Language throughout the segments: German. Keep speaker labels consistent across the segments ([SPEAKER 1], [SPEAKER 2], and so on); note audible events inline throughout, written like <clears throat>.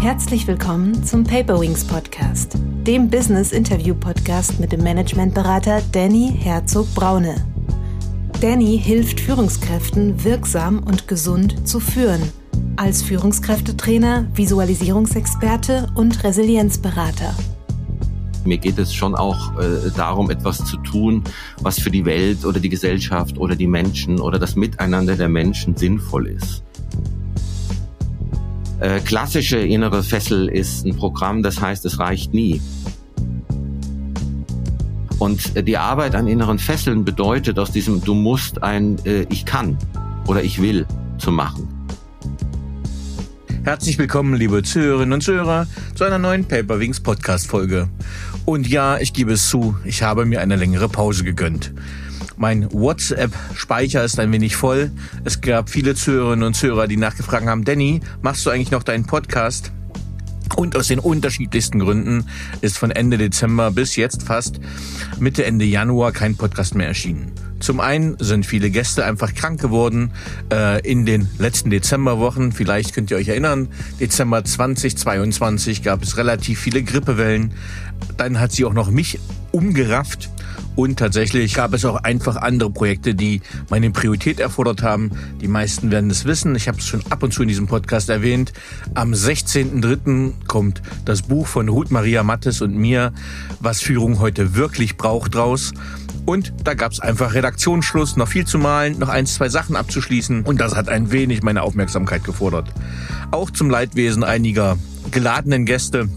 [SPEAKER 1] Herzlich willkommen zum Paperwings Podcast, dem Business Interview Podcast mit dem Managementberater Danny Herzog Braune. Danny hilft Führungskräften wirksam und gesund zu führen, als Führungskräftetrainer, Visualisierungsexperte und Resilienzberater.
[SPEAKER 2] Mir geht es schon auch äh, darum, etwas zu tun, was für die Welt oder die Gesellschaft oder die Menschen oder das Miteinander der Menschen sinnvoll ist. Äh, klassische innere Fessel ist ein Programm, das heißt, es reicht nie. Und äh, die Arbeit an inneren Fesseln bedeutet aus diesem Du musst ein äh, Ich kann oder Ich will zu machen.
[SPEAKER 3] Herzlich willkommen, liebe Zuhörerinnen und Zuhörer, zu einer neuen Paperwings Podcast Folge. Und ja, ich gebe es zu, ich habe mir eine längere Pause gegönnt. Mein WhatsApp-Speicher ist ein wenig voll. Es gab viele Zuhörerinnen und Zuhörer, die nachgefragt haben, Danny, machst du eigentlich noch deinen Podcast? Und aus den unterschiedlichsten Gründen ist von Ende Dezember bis jetzt fast Mitte, Ende Januar kein Podcast mehr erschienen. Zum einen sind viele Gäste einfach krank geworden äh, in den letzten Dezemberwochen. Vielleicht könnt ihr euch erinnern, Dezember 2022 gab es relativ viele Grippewellen. Dann hat sie auch noch mich umgerafft und tatsächlich gab es auch einfach andere Projekte, die meine Priorität erfordert haben. Die meisten werden es wissen. Ich habe es schon ab und zu in diesem Podcast erwähnt. Am 16.03. kommt das Buch von Ruth Maria Mattes und mir, was Führung heute wirklich braucht, raus. Und da gab es einfach Redaktionsschluss, noch viel zu malen, noch ein, zwei Sachen abzuschließen. Und das hat ein wenig meine Aufmerksamkeit gefordert. Auch zum Leidwesen einiger geladenen Gäste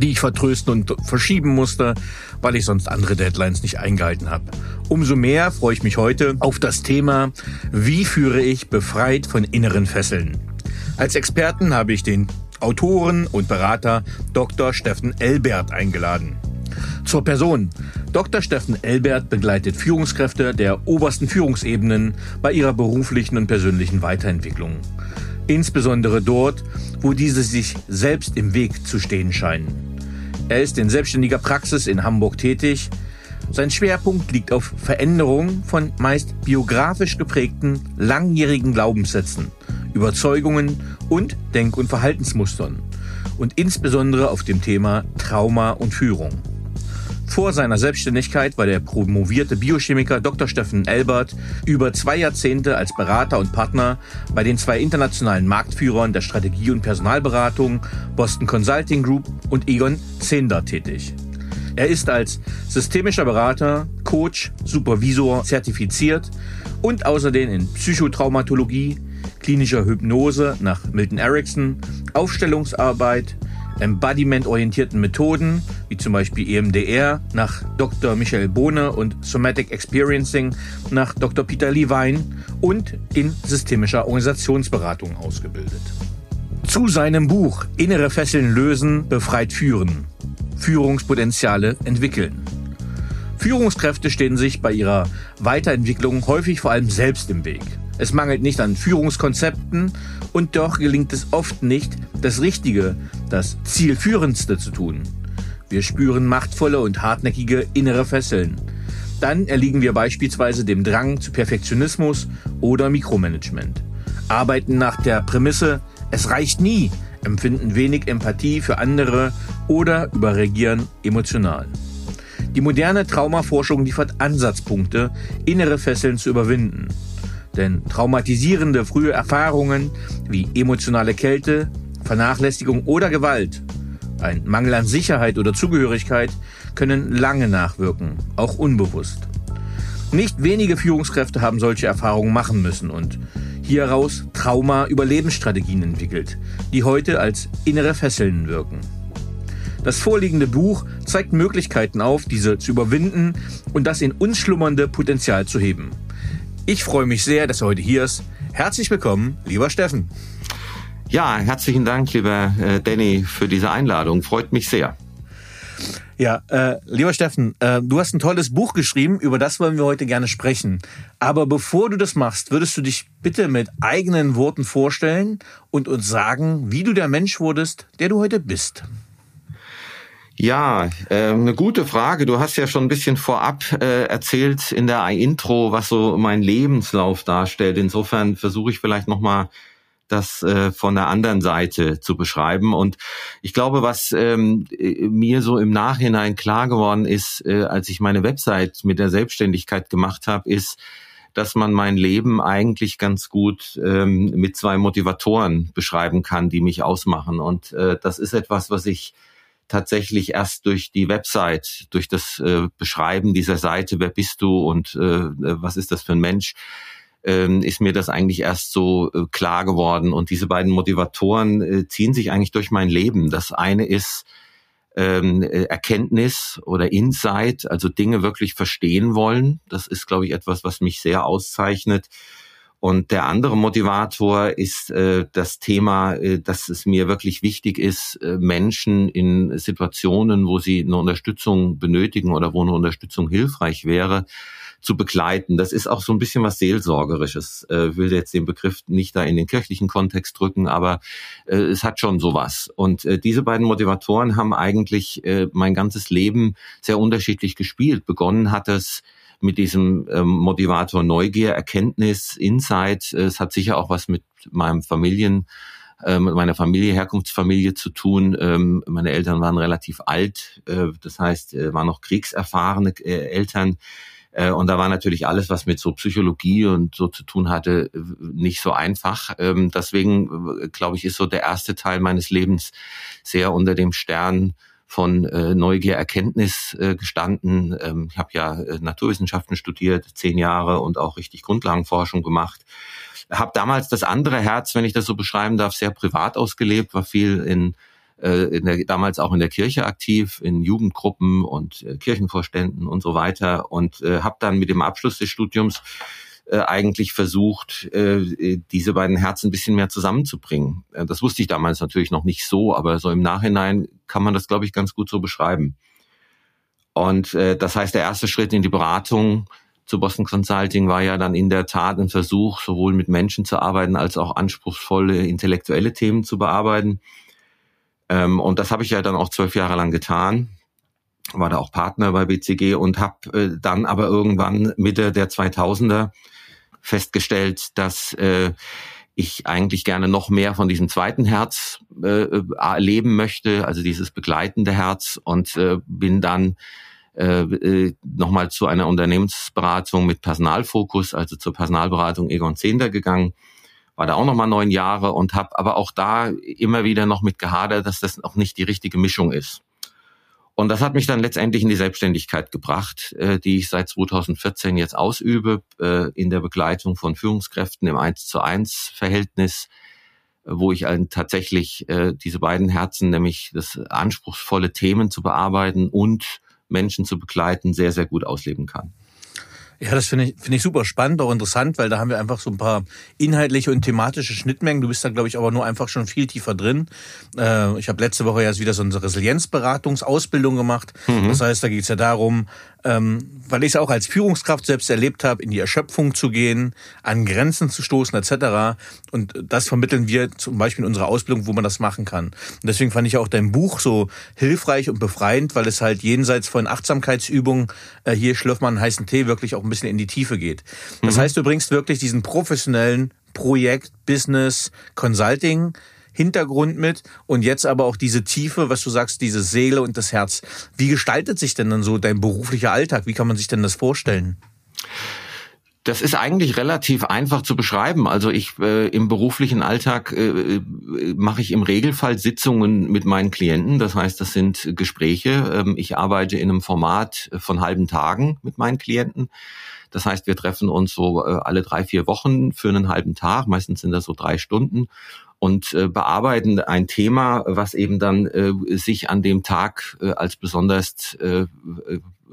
[SPEAKER 3] die ich vertrösten und verschieben musste, weil ich sonst andere Deadlines nicht eingehalten habe. Umso mehr freue ich mich heute auf das Thema, wie führe ich befreit von inneren Fesseln. Als Experten habe ich den Autoren und Berater Dr. Steffen Elbert eingeladen. Zur Person. Dr. Steffen Elbert begleitet Führungskräfte der obersten Führungsebenen bei ihrer beruflichen und persönlichen Weiterentwicklung. Insbesondere dort, wo diese sich selbst im Weg zu stehen scheinen. Er ist in selbstständiger Praxis in Hamburg tätig. Sein Schwerpunkt liegt auf Veränderung von meist biografisch geprägten, langjährigen Glaubenssätzen, Überzeugungen und Denk- und Verhaltensmustern und insbesondere auf dem Thema Trauma und Führung. Vor seiner Selbstständigkeit war der promovierte Biochemiker Dr. Steffen Elbert über zwei Jahrzehnte als Berater und Partner bei den zwei internationalen Marktführern der Strategie- und Personalberatung Boston Consulting Group und Egon Zehnder tätig. Er ist als systemischer Berater, Coach, Supervisor zertifiziert und außerdem in Psychotraumatologie, klinischer Hypnose nach Milton Erickson, Aufstellungsarbeit, embodiment-orientierten Methoden, wie zum Beispiel EMDR nach Dr. Michael Bohne und Somatic Experiencing nach Dr. Peter Levine und in systemischer Organisationsberatung ausgebildet. Zu seinem Buch Innere Fesseln lösen, befreit führen. Führungspotenziale entwickeln. Führungskräfte stehen sich bei ihrer Weiterentwicklung häufig vor allem selbst im Weg. Es mangelt nicht an Führungskonzepten und doch gelingt es oft nicht, das Richtige, das Zielführendste zu tun. Wir spüren machtvolle und hartnäckige innere Fesseln. Dann erliegen wir beispielsweise dem Drang zu Perfektionismus oder Mikromanagement. Arbeiten nach der Prämisse, es reicht nie, empfinden wenig Empathie für andere oder überregieren emotional. Die moderne Traumaforschung liefert Ansatzpunkte, innere Fesseln zu überwinden. Denn traumatisierende frühe Erfahrungen wie emotionale Kälte, Vernachlässigung oder Gewalt, ein Mangel an Sicherheit oder Zugehörigkeit können lange nachwirken, auch unbewusst. Nicht wenige Führungskräfte haben solche Erfahrungen machen müssen und hieraus Trauma-Überlebensstrategien entwickelt, die heute als innere Fesseln wirken. Das vorliegende Buch zeigt Möglichkeiten auf, diese zu überwinden und das in uns schlummernde Potenzial zu heben. Ich freue mich sehr, dass er heute hier ist. Herzlich willkommen, lieber Steffen.
[SPEAKER 2] Ja, herzlichen Dank, lieber äh, Danny, für diese Einladung. Freut mich sehr.
[SPEAKER 3] Ja, äh, lieber Steffen, äh, du hast ein tolles Buch geschrieben, über das wollen wir heute gerne sprechen. Aber bevor du das machst, würdest du dich bitte mit eigenen Worten vorstellen und uns sagen, wie du der Mensch wurdest, der du heute bist.
[SPEAKER 2] Ja, äh, eine gute Frage. Du hast ja schon ein bisschen vorab äh, erzählt in der Intro, was so mein Lebenslauf darstellt. Insofern versuche ich vielleicht noch mal das äh, von der anderen Seite zu beschreiben. Und ich glaube, was ähm, mir so im Nachhinein klar geworden ist, äh, als ich meine Website mit der Selbstständigkeit gemacht habe, ist, dass man mein Leben eigentlich ganz gut ähm, mit zwei Motivatoren beschreiben kann, die mich ausmachen. Und äh, das ist etwas, was ich tatsächlich erst durch die Website, durch das äh, Beschreiben dieser Seite, wer bist du und äh, was ist das für ein Mensch, ähm, ist mir das eigentlich erst so äh, klar geworden. Und diese beiden Motivatoren äh, ziehen sich eigentlich durch mein Leben. Das eine ist ähm, äh, Erkenntnis oder Insight, also Dinge wirklich verstehen wollen. Das ist, glaube ich, etwas, was mich sehr auszeichnet. Und der andere Motivator ist äh, das Thema, äh, dass es mir wirklich wichtig ist, äh, Menschen in Situationen, wo sie eine Unterstützung benötigen oder wo eine Unterstützung hilfreich wäre, zu begleiten. Das ist auch so ein bisschen was Seelsorgerisches. Äh, will jetzt den Begriff nicht da in den kirchlichen Kontext drücken, aber äh, es hat schon sowas. Und äh, diese beiden Motivatoren haben eigentlich äh, mein ganzes Leben sehr unterschiedlich gespielt. Begonnen hat es mit diesem ähm, Motivator Neugier, Erkenntnis, Insight. Es hat sicher auch was mit meinem Familien äh, mit meiner Familie, Herkunftsfamilie zu tun. Ähm, meine Eltern waren relativ alt, äh, das heißt, äh, waren noch kriegserfahrene Eltern. Und da war natürlich alles, was mit so Psychologie und so zu tun hatte, nicht so einfach. Ähm, deswegen, glaube ich, ist so der erste Teil meines Lebens sehr unter dem Stern von äh, Neugier, Erkenntnis äh, gestanden. Ähm, ich habe ja äh, Naturwissenschaften studiert, zehn Jahre und auch richtig Grundlagenforschung gemacht. Habe damals das andere Herz, wenn ich das so beschreiben darf, sehr privat ausgelebt, war viel in, äh, in der, damals auch in der Kirche aktiv, in Jugendgruppen und äh, Kirchenvorständen und so weiter und äh, habe dann mit dem Abschluss des Studiums äh, eigentlich versucht, äh, diese beiden Herzen ein bisschen mehr zusammenzubringen. Äh, das wusste ich damals natürlich noch nicht so, aber so im Nachhinein kann man das, glaube ich, ganz gut so beschreiben. Und das heißt, der erste Schritt in die Beratung zu Boston Consulting war ja dann in der Tat ein Versuch, sowohl mit Menschen zu arbeiten als auch anspruchsvolle intellektuelle Themen zu bearbeiten. Ähm, und das habe ich ja dann auch zwölf Jahre lang getan war da auch Partner bei BCG und habe dann aber irgendwann Mitte der 2000er festgestellt, dass äh, ich eigentlich gerne noch mehr von diesem zweiten Herz äh, erleben möchte, also dieses begleitende Herz und äh, bin dann äh, äh, nochmal zu einer Unternehmensberatung mit Personalfokus, also zur Personalberatung Egon Zehnder gegangen, war da auch nochmal neun Jahre und habe aber auch da immer wieder noch mit gehadert, dass das auch nicht die richtige Mischung ist. Und das hat mich dann letztendlich in die Selbstständigkeit gebracht, äh, die ich seit 2014 jetzt ausübe, äh, in der Begleitung von Führungskräften im 1 zu 1 Verhältnis, wo ich tatsächlich äh, diese beiden Herzen, nämlich das anspruchsvolle Themen zu bearbeiten und Menschen zu begleiten, sehr, sehr gut ausleben kann.
[SPEAKER 3] Ja, das finde ich, finde ich super spannend, auch interessant, weil da haben wir einfach so ein paar inhaltliche und thematische Schnittmengen. Du bist da, glaube ich, aber nur einfach schon viel tiefer drin. Äh, ich habe letzte Woche ja wieder so eine Resilienzberatungsausbildung gemacht. Mhm. Das heißt, da geht es ja darum, ähm, weil ich es auch als Führungskraft selbst erlebt habe, in die Erschöpfung zu gehen, an Grenzen zu stoßen etc. Und das vermitteln wir zum Beispiel in unserer Ausbildung, wo man das machen kann. Und deswegen fand ich auch dein Buch so hilfreich und befreiend, weil es halt jenseits von Achtsamkeitsübungen, äh, hier schlürft man einen heißen Tee, wirklich auch ein bisschen in die Tiefe geht. Das mhm. heißt, du bringst wirklich diesen professionellen Projekt, Business, Consulting Hintergrund mit und jetzt aber auch diese Tiefe, was du sagst, diese Seele und das Herz. Wie gestaltet sich denn dann so dein beruflicher Alltag? Wie kann man sich denn das vorstellen?
[SPEAKER 2] Das ist eigentlich relativ einfach zu beschreiben. Also ich äh, im beruflichen Alltag äh, äh, mache ich im Regelfall Sitzungen mit meinen Klienten. Das heißt, das sind Gespräche. Ähm, ich arbeite in einem Format von halben Tagen mit meinen Klienten. Das heißt, wir treffen uns so äh, alle drei, vier Wochen für einen halben Tag. Meistens sind das so drei Stunden und äh, bearbeiten ein Thema, was eben dann äh, sich an dem Tag äh, als besonders äh,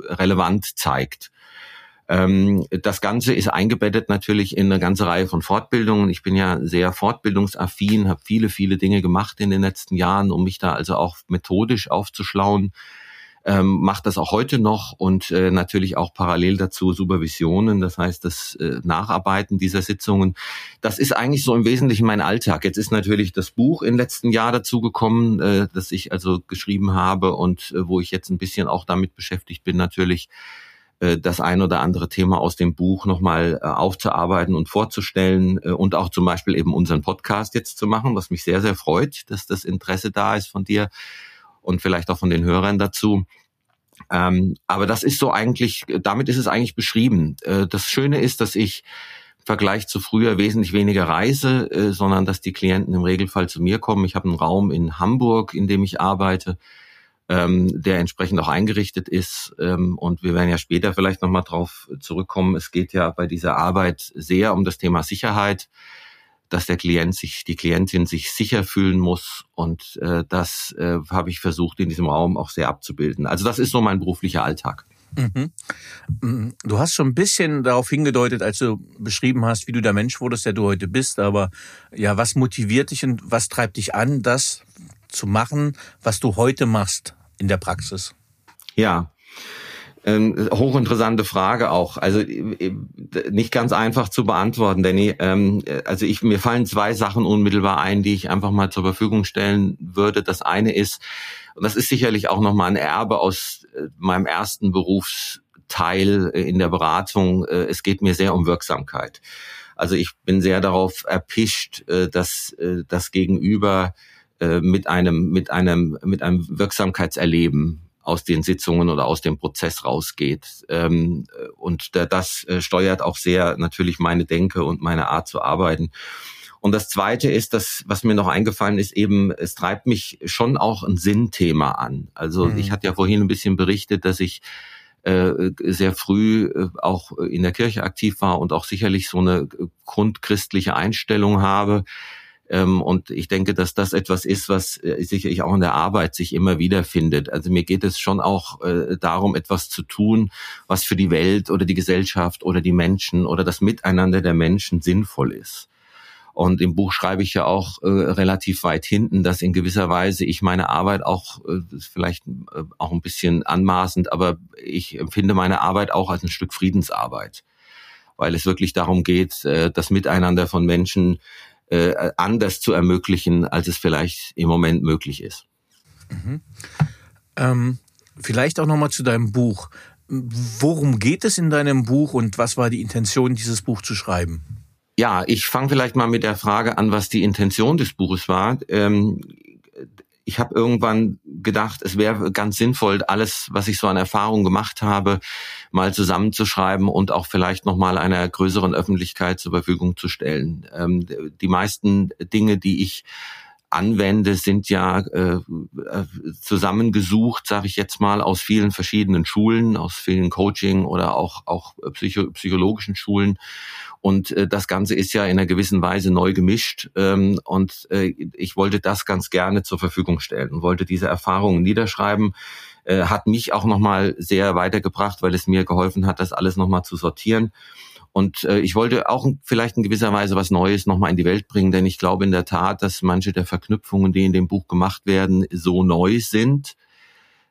[SPEAKER 2] relevant zeigt. Ähm, das Ganze ist eingebettet natürlich in eine ganze Reihe von Fortbildungen. Ich bin ja sehr fortbildungsaffin, habe viele, viele Dinge gemacht in den letzten Jahren, um mich da also auch methodisch aufzuschlauen ähm, macht das auch heute noch und äh, natürlich auch parallel dazu Supervisionen, das heißt das äh, Nacharbeiten dieser Sitzungen. Das ist eigentlich so im Wesentlichen mein Alltag. Jetzt ist natürlich das Buch im letzten Jahr dazu gekommen, äh, das ich also geschrieben habe und äh, wo ich jetzt ein bisschen auch damit beschäftigt bin, natürlich äh, das ein oder andere Thema aus dem Buch nochmal äh, aufzuarbeiten und vorzustellen äh, und auch zum Beispiel eben unseren Podcast jetzt zu machen, was mich sehr, sehr freut, dass das Interesse da ist von dir und vielleicht auch von den Hörern dazu. Ähm, aber das ist so eigentlich, damit ist es eigentlich beschrieben. das Schöne ist, dass ich im Vergleich zu früher wesentlich weniger reise, sondern dass die Klienten im Regelfall zu mir kommen. Ich habe einen Raum in Hamburg, in dem ich arbeite ähm, der entsprechend auch eingerichtet ist. Ähm, und wir werden ja später vielleicht nochmal drauf zurückkommen. Es geht ja bei dieser Arbeit sehr um das Thema Sicherheit, dass der Klient sich, die Klientin sich sicher fühlen muss. Und äh, das äh, habe ich versucht, in diesem Raum auch sehr abzubilden. Also das ist so mein beruflicher Alltag. Mhm.
[SPEAKER 3] mhm. Du hast schon ein bisschen darauf hingedeutet, als du beschrieben hast, wie du der Mensch wurdest, der du heute bist. Aber ja, was motiviert dich und was treibt dich an, das zu machen, was du heute machst? in der Praxis?
[SPEAKER 2] Ja, ähm, hochinteressante Frage auch. Also äh, nicht ganz einfach zu beantworten, Danny. Ähm, also ich mir fallen zwei Sachen unmittelbar ein, die ich einfach mal zur Verfügung stellen würde. Das eine ist, und das ist sicherlich auch nochmal ein Erbe aus äh, meinem ersten Berufsteil in der Beratung. Äh, es geht mir sehr um Wirksamkeit. Also ich bin sehr darauf erpicht, äh, dass äh, das Gegenüber äh, mit einem, mit einem, mit einem Wirksamkeitserleben aus den Sitzungen oder aus dem Prozess rausgeht. Ähm, und das äh, steuert auch sehr natürlich meine Denke und meine Art zu arbeiten. Und das Zweite ist, das, was mir noch eingefallen ist, eben, es treibt mich schon auch ein Sinnthema an. Also mhm. ich hatte ja vorhin ein bisschen berichtet, dass ich äh, sehr früh äh, auch in der Kirche aktiv war und auch sicherlich so eine grundchristliche Einstellung habe. Ähm, und ich denke, dass das etwas ist, was äh, sicherlich auch in der Arbeit sich immer wieder findet. Also mir geht es schon auch äh, darum, etwas zu tun, was für die Welt oder die Gesellschaft oder die Menschen oder das Miteinander der Menschen sinnvoll ist. Und im Buch schreibe ich ja auch äh, relativ weit hinten, dass in gewisser Weise ich meine Arbeit auch, äh, vielleicht äh, auch ein bisschen anmaßend, aber ich empfinde meine Arbeit auch als ein Stück Friedensarbeit, weil es wirklich darum geht, äh, das Miteinander von Menschen äh, anders zu ermöglichen, als es vielleicht im Moment möglich ist.
[SPEAKER 3] Mhm. Ähm, vielleicht auch nochmal zu deinem Buch. Worum geht es in deinem Buch und was war die Intention, dieses Buch zu schreiben?
[SPEAKER 2] Ja, ich fange vielleicht mal mit der Frage an, was die Intention des Buches war. Ähm, ich habe irgendwann gedacht, es wäre ganz sinnvoll, alles, was ich so an Erfahrung gemacht habe, mal zusammenzuschreiben und auch vielleicht nochmal einer größeren Öffentlichkeit zur Verfügung zu stellen. Ähm, die meisten Dinge, die ich anwende, sind ja äh, äh zusammengesucht, sage ich jetzt mal, aus vielen verschiedenen Schulen, aus vielen Coaching oder auch auch psycho psychologischen Schulen. Und äh, das Ganze ist ja in einer gewissen Weise neu gemischt. Ähm, und äh, ich wollte das ganz gerne zur Verfügung stellen und wollte diese Erfahrungen niederschreiben. Äh, hat mich auch nochmal sehr weitergebracht, weil es mir geholfen hat, das alles nochmal zu sortieren. Und äh, ich wollte auch vielleicht in gewisser Weise was Neues nochmal in die Welt bringen, denn ich glaube in der Tat, dass manche der Verknüpfungen, die in dem Buch gemacht werden, so neu sind,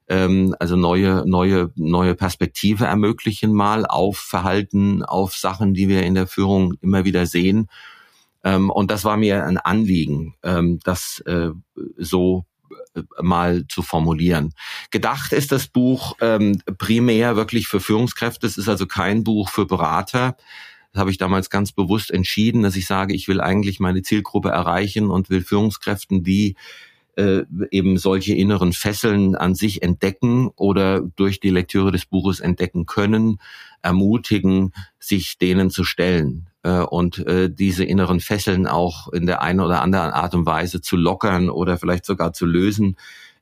[SPEAKER 2] ähm, also neue, neue, neue Perspektive ermöglichen mal auf Verhalten, auf Sachen, die wir in der Führung immer wieder sehen. Ähm, und das war mir ein Anliegen, ähm, das äh, so mal zu formulieren. Gedacht ist das Buch ähm, primär wirklich für Führungskräfte. Es ist also kein Buch für Berater. Das habe ich damals ganz bewusst entschieden, dass ich sage, ich will eigentlich meine Zielgruppe erreichen und will Führungskräften, die äh, eben solche inneren Fesseln an sich entdecken oder durch die Lektüre des Buches entdecken können, ermutigen, sich denen zu stellen äh, und äh, diese inneren Fesseln auch in der einen oder anderen Art und Weise zu lockern oder vielleicht sogar zu lösen.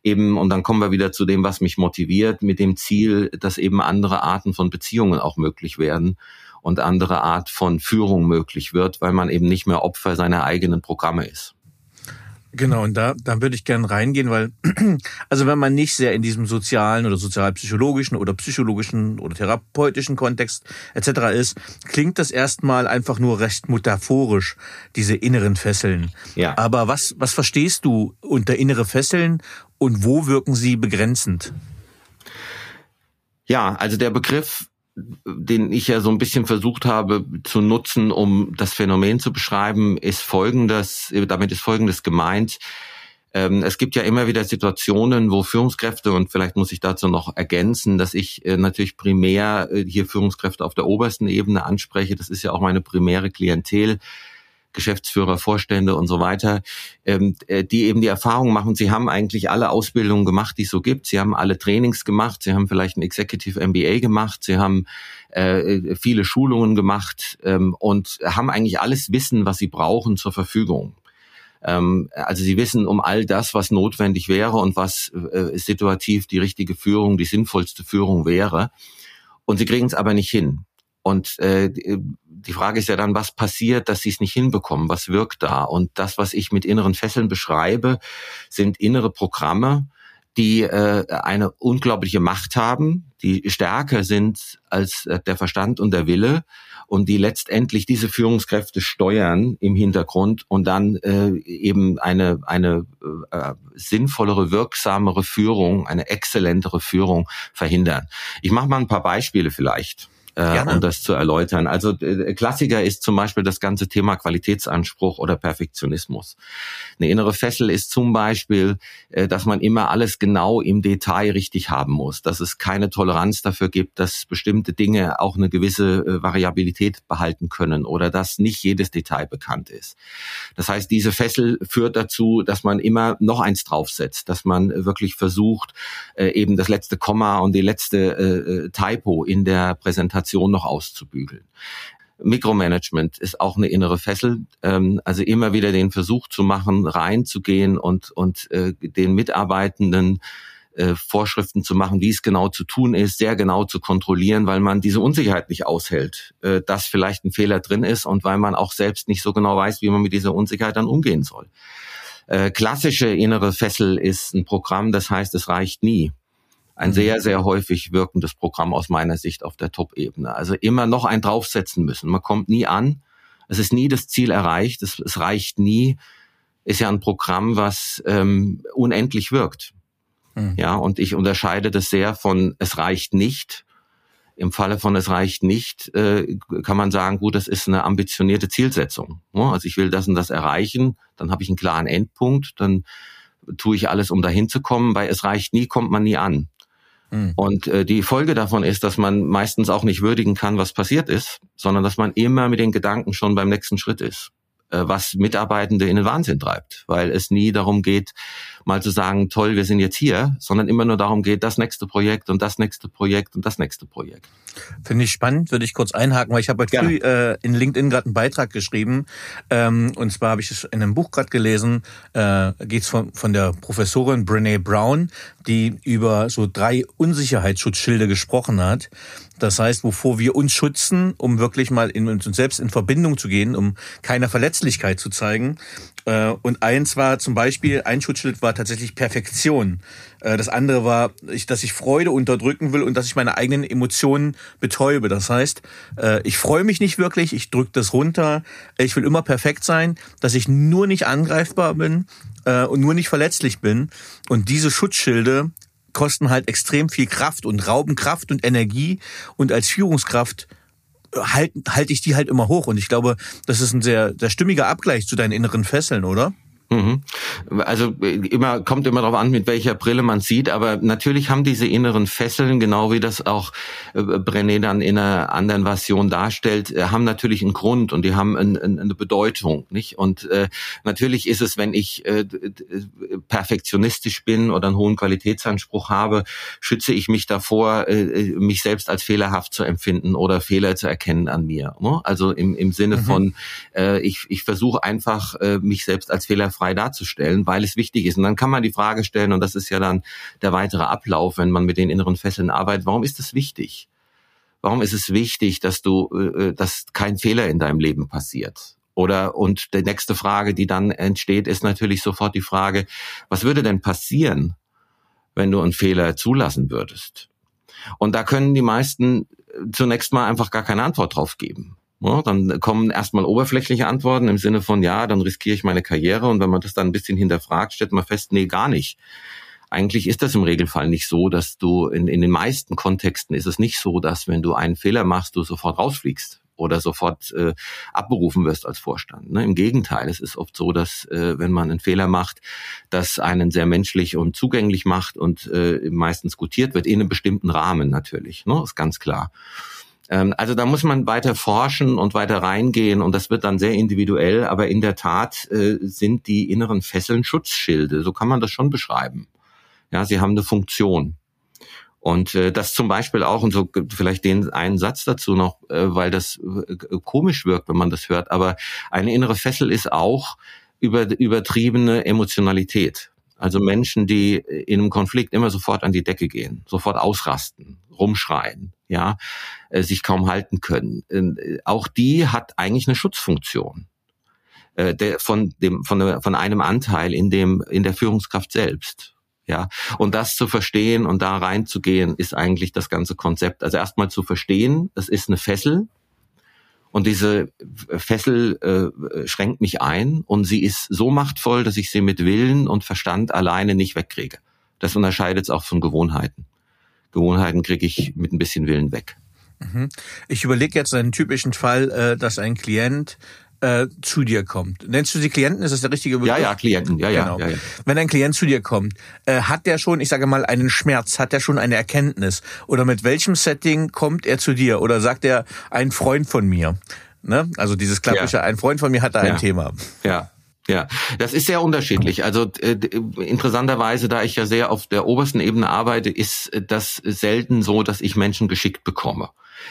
[SPEAKER 2] Eben, und dann kommen wir wieder zu dem, was mich motiviert, mit dem Ziel, dass eben andere Arten von Beziehungen auch möglich werden und andere Art von Führung möglich wird, weil man eben nicht mehr Opfer seiner eigenen Programme ist.
[SPEAKER 3] Genau, und da, da würde ich gerne reingehen, weil, <clears throat> also wenn man nicht sehr in diesem sozialen oder sozialpsychologischen oder psychologischen oder therapeutischen Kontext etc. ist, klingt das erstmal einfach nur recht metaphorisch, diese inneren Fesseln. Ja. Aber was, was verstehst du unter innere Fesseln und wo wirken sie begrenzend?
[SPEAKER 2] Ja, also der Begriff den ich ja so ein bisschen versucht habe zu nutzen, um das Phänomen zu beschreiben, ist folgendes, damit ist folgendes gemeint. Ähm, es gibt ja immer wieder Situationen, wo Führungskräfte, und vielleicht muss ich dazu noch ergänzen, dass ich äh, natürlich primär äh, hier Führungskräfte auf der obersten Ebene anspreche. Das ist ja auch meine primäre Klientel. Geschäftsführer, Vorstände und so weiter, ähm, äh, die eben die Erfahrung machen, sie haben eigentlich alle Ausbildungen gemacht, die es so gibt. Sie haben alle Trainings gemacht, sie haben vielleicht ein Executive MBA gemacht, sie haben äh, viele Schulungen gemacht ähm, und haben eigentlich alles Wissen, was sie brauchen, zur Verfügung. Ähm, also sie wissen um all das, was notwendig wäre und was äh, situativ die richtige Führung, die sinnvollste Führung wäre. Und sie kriegen es aber nicht hin. Und äh, die Frage ist ja dann, was passiert, dass sie es nicht hinbekommen? Was wirkt da? Und das, was ich mit inneren Fesseln beschreibe, sind innere Programme, die äh, eine unglaubliche Macht haben, die stärker sind als äh, der Verstand und der Wille und die letztendlich diese Führungskräfte steuern im Hintergrund und dann äh, eben eine eine äh, sinnvollere, wirksamere Führung, eine exzellentere Führung verhindern. Ich mache mal ein paar Beispiele vielleicht äh, um das zu erläutern. Also äh, Klassiker ist zum Beispiel das ganze Thema Qualitätsanspruch oder Perfektionismus. Eine innere Fessel ist zum Beispiel, äh, dass man immer alles genau im Detail richtig haben muss, dass es keine Toleranz dafür gibt, dass bestimmte Dinge auch eine gewisse äh, Variabilität behalten können oder dass nicht jedes Detail bekannt ist. Das heißt, diese Fessel führt dazu, dass man immer noch eins draufsetzt, dass man wirklich versucht, äh, eben das letzte Komma und die letzte äh, äh Typo in der Präsentation Kommunikation noch auszubügeln. Mikromanagement ist auch eine innere Fessel. Ähm, also immer wieder den Versuch zu machen, reinzugehen und, und äh, den Mitarbeitenden äh, Vorschriften zu machen, wie es genau zu tun ist, sehr genau zu kontrollieren, weil man diese Unsicherheit nicht aushält, äh, dass vielleicht ein Fehler drin ist und weil man auch selbst nicht so genau weiß, wie man mit dieser Unsicherheit dann umgehen soll. Klassische innere Fessel ist ein Programm, das heißt, es reicht nie ein sehr, sehr häufig wirkendes Programm aus meiner Sicht auf der Top-Ebene. Also immer noch ein draufsetzen müssen. Man kommt nie an. Es ist nie das Ziel erreicht. Es, es reicht nie. Ist ja ein Programm, was ähm, unendlich wirkt. Mhm. Ja, und ich unterscheide das sehr von es reicht nicht. Im Falle von es reicht nicht, äh, kann man sagen, gut, das ist eine ambitionierte Zielsetzung. Also ich will das und das erreichen, dann habe ich einen klaren Endpunkt, dann tue ich alles, um dahin zu kommen, weil es reicht nie, kommt man nie an. Mhm. Und äh, die Folge davon ist, dass man meistens auch nicht würdigen kann, was passiert ist, sondern dass man immer mit den Gedanken schon beim nächsten Schritt ist. Äh, was Mitarbeitende in den Wahnsinn treibt, weil es nie darum geht, mal zu sagen, toll, wir sind jetzt hier, sondern immer nur darum geht, das nächste Projekt und das nächste Projekt und das nächste Projekt.
[SPEAKER 3] Finde ich spannend, würde ich kurz einhaken, weil ich habe heute Gerne. früh äh, in LinkedIn gerade einen Beitrag geschrieben ähm, und zwar habe ich es in einem Buch gerade gelesen, äh, geht es von, von der Professorin Brene Brown, die über so drei Unsicherheitsschutzschilde gesprochen hat. Das heißt, wovor wir uns schützen, um wirklich mal in uns selbst in Verbindung zu gehen, um keine Verletzlichkeit zu zeigen. Äh, und eins war zum Beispiel, ein Schutzschild war tatsächlich Perfektion. Äh, das andere war, dass ich Freude unterdrücken will und dass ich meine eigenen Emotionen betäube. Das heißt, äh, ich freue mich nicht wirklich, ich drücke das runter, ich will immer perfekt sein, dass ich nur nicht angreifbar bin und nur nicht verletzlich bin. Und diese Schutzschilde kosten halt extrem viel Kraft und rauben Kraft und Energie. Und als Führungskraft halte halt ich die halt immer hoch. Und ich glaube, das ist ein sehr, sehr stimmiger Abgleich zu deinen inneren Fesseln, oder?
[SPEAKER 2] Mhm. Also immer kommt immer darauf an, mit welcher Brille man sieht, aber natürlich haben diese inneren Fesseln, genau wie das auch äh, Brené dann in einer anderen Version darstellt, äh, haben natürlich einen Grund und die haben ein, ein, eine Bedeutung, nicht? Und äh, natürlich ist es, wenn ich äh, perfektionistisch bin oder einen hohen Qualitätsanspruch habe, schütze ich mich davor, äh, äh, mich selbst als fehlerhaft zu empfinden oder Fehler zu erkennen an mir. Ne? Also im, im Sinne mhm. von, äh, ich, ich versuche einfach, äh, mich selbst als fehlerhaft frei darzustellen, weil es wichtig ist. Und dann kann man die Frage stellen, und das ist ja dann der weitere Ablauf, wenn man mit den inneren Fesseln arbeitet, warum ist das wichtig? Warum ist es wichtig, dass du, äh, dass kein Fehler in deinem Leben passiert? Oder und die nächste Frage, die dann entsteht, ist natürlich sofort die Frage, was würde denn passieren, wenn du einen Fehler zulassen würdest? Und da können die meisten zunächst mal einfach gar keine Antwort drauf geben. Ja, dann kommen erstmal oberflächliche Antworten im Sinne von, ja, dann riskiere ich meine Karriere. Und wenn man das dann ein bisschen hinterfragt, stellt man fest, nee, gar nicht. Eigentlich ist das im Regelfall nicht so, dass du in, in den meisten Kontexten ist es nicht so, dass wenn du einen Fehler machst, du sofort rausfliegst oder sofort äh, abberufen wirst als Vorstand. Ne? Im Gegenteil, es ist oft so, dass äh, wenn man einen Fehler macht, das einen sehr menschlich und zugänglich macht und äh, meistens gutiert wird, in einem bestimmten Rahmen natürlich, ne? ist ganz klar. Ähm, also da muss man weiter forschen und weiter reingehen und das wird dann sehr individuell, aber in der Tat äh, sind die inneren Fesseln Schutzschilde, so kann man das schon beschreiben. Ja, sie haben eine Funktion. Und äh, das zum Beispiel auch, und so vielleicht den einen Satz dazu noch, äh, weil das äh, komisch wirkt, wenn man das hört, aber eine innere Fessel ist auch über, übertriebene Emotionalität. Also Menschen, die in einem Konflikt immer sofort an die Decke gehen, sofort ausrasten, rumschreien, ja, äh, sich kaum halten können. Äh, auch die hat eigentlich eine Schutzfunktion äh, der, von dem von, von einem Anteil in dem in der Führungskraft selbst. Ja, und das zu verstehen und da reinzugehen, ist eigentlich das ganze Konzept. Also erstmal zu verstehen, es ist eine Fessel und diese Fessel äh, schränkt mich ein und sie ist so machtvoll, dass ich sie mit Willen und Verstand alleine nicht wegkriege. Das unterscheidet es auch von Gewohnheiten. Gewohnheiten kriege ich mit ein bisschen Willen weg.
[SPEAKER 3] Mhm. Ich überlege jetzt einen typischen Fall, äh, dass ein Klient äh, zu dir kommt. Nennst du sie Klienten? Ist das der richtige
[SPEAKER 2] Begriff? Ja, ja, Klienten. Ja, genau. ja, ja.
[SPEAKER 3] Wenn ein Klient zu dir kommt, äh, hat der schon, ich sage mal, einen Schmerz? Hat der schon eine Erkenntnis? Oder mit welchem Setting kommt er zu dir? Oder sagt er, ein Freund von mir? Ne? Also dieses klassische, ja. ein Freund von mir hat da ja. ein Thema.
[SPEAKER 2] Ja. Ja, das ist sehr unterschiedlich. Also äh, interessanterweise, da ich ja sehr auf der obersten Ebene arbeite, ist das selten so, dass ich Menschen geschickt bekomme.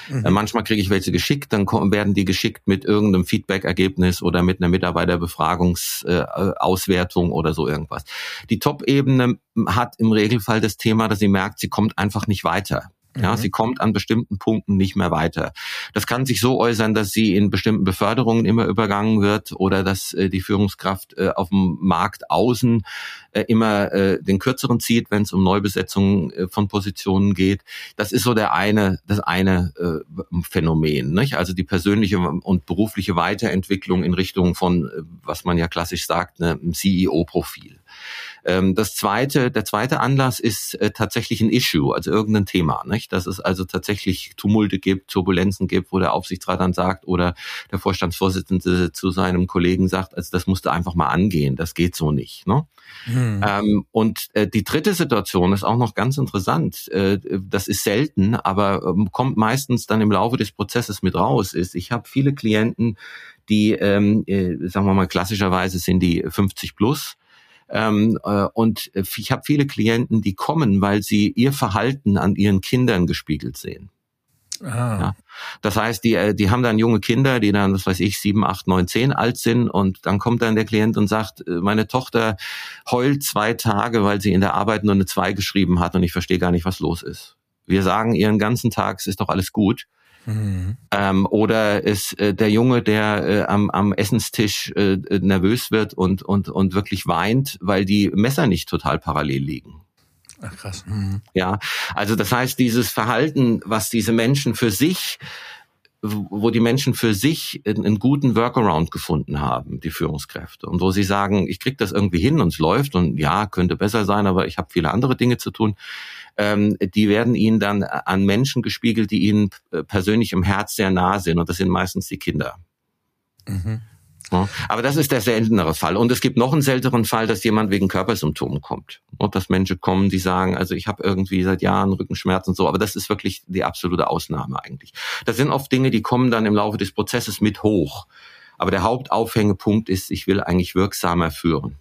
[SPEAKER 2] Mhm. Äh, manchmal kriege ich welche geschickt, dann werden die geschickt mit irgendeinem Feedback-Ergebnis oder mit einer Mitarbeiterbefragungsauswertung äh, oder so irgendwas. Die Top-Ebene hat im Regelfall das Thema, dass sie merkt, sie kommt einfach nicht weiter. Ja, mhm. sie kommt an bestimmten Punkten nicht mehr weiter. Das kann sich so äußern, dass sie in bestimmten Beförderungen immer übergangen wird oder dass äh, die Führungskraft äh, auf dem Markt außen äh, immer äh, den kürzeren zieht, wenn es um Neubesetzung äh, von Positionen geht. Das ist so der eine, das eine äh, Phänomen. Nicht? Also die persönliche und berufliche Weiterentwicklung in Richtung von, äh, was man ja klassisch sagt, ne, einem CEO-Profil. Ähm, das zweite, der zweite Anlass ist äh, tatsächlich ein Issue, also irgendein Thema, nicht? Dass es also tatsächlich Tumulte gibt, Turbulenzen gibt, wo der Aufsichtsrat dann sagt oder der Vorstandsvorsitzende zu seinem Kollegen sagt, also das musst du einfach mal angehen, das geht so nicht. Ne? Hm. Ähm, und äh, die dritte Situation ist auch noch ganz interessant. Äh, das ist selten, aber ähm, kommt meistens dann im Laufe des Prozesses mit raus. Ist, ich habe viele Klienten, die, ähm, äh, sagen wir mal, klassischerweise sind die 50 plus ähm, äh, und ich habe viele Klienten, die kommen, weil sie ihr Verhalten an ihren Kindern gespiegelt sehen. Ah. Ja. Das heißt, die, äh, die haben dann junge Kinder, die dann, was weiß ich, sieben, acht, neun, zehn alt sind und dann kommt dann der Klient und sagt, äh, meine Tochter heult zwei Tage, weil sie in der Arbeit nur eine zwei geschrieben hat und ich verstehe gar nicht, was los ist. Wir sagen ihren ganzen Tag, es ist doch alles gut. Mhm. Ähm, oder ist äh, der Junge, der äh, am, am Essenstisch äh, nervös wird und, und, und wirklich weint, weil die Messer nicht total parallel liegen. Ach krass. Mhm. Ja, also das heißt, dieses Verhalten, was diese Menschen für sich wo die Menschen für sich einen guten Workaround gefunden haben, die Führungskräfte. Und wo sie sagen, ich krieg das irgendwie hin und es läuft und ja, könnte besser sein, aber ich habe viele andere Dinge zu tun ähm, die werden ihnen dann an Menschen gespiegelt, die ihnen persönlich im Herz sehr nah sind. Und das sind meistens die Kinder. Mhm. Ja, aber das ist der seltenere Fall. Und es gibt noch einen seltenen Fall, dass jemand wegen Körpersymptomen kommt. Und dass Menschen kommen, die sagen, also ich habe irgendwie seit Jahren Rückenschmerzen und so, aber das ist wirklich die absolute Ausnahme eigentlich. Das sind oft Dinge, die kommen dann im Laufe des Prozesses mit hoch. Aber der Hauptaufhängepunkt ist, ich will eigentlich wirksamer führen.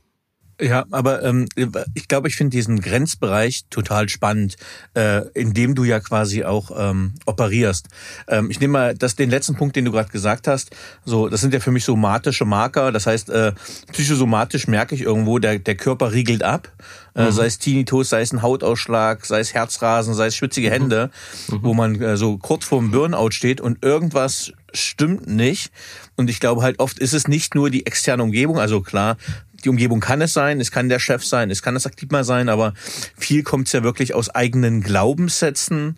[SPEAKER 3] Ja, aber ähm, ich glaube, ich finde diesen Grenzbereich total spannend, äh, in dem du ja quasi auch ähm, operierst. Ähm, ich nehme mal das, den letzten Punkt, den du gerade gesagt hast. So, das sind ja für mich somatische Marker. Das heißt, äh, psychosomatisch merke ich irgendwo, der, der Körper riegelt ab. Äh, mhm. Sei es Tinnitus, sei es ein Hautausschlag, sei es Herzrasen, sei es schwitzige mhm. Hände, mhm. wo man äh, so kurz vorm Burnout steht und irgendwas stimmt nicht. Und ich glaube halt oft ist es nicht nur die externe Umgebung, also klar, die Umgebung kann es sein, es kann der Chef sein, es kann das Klima sein, aber viel kommt es ja wirklich aus eigenen Glaubenssätzen,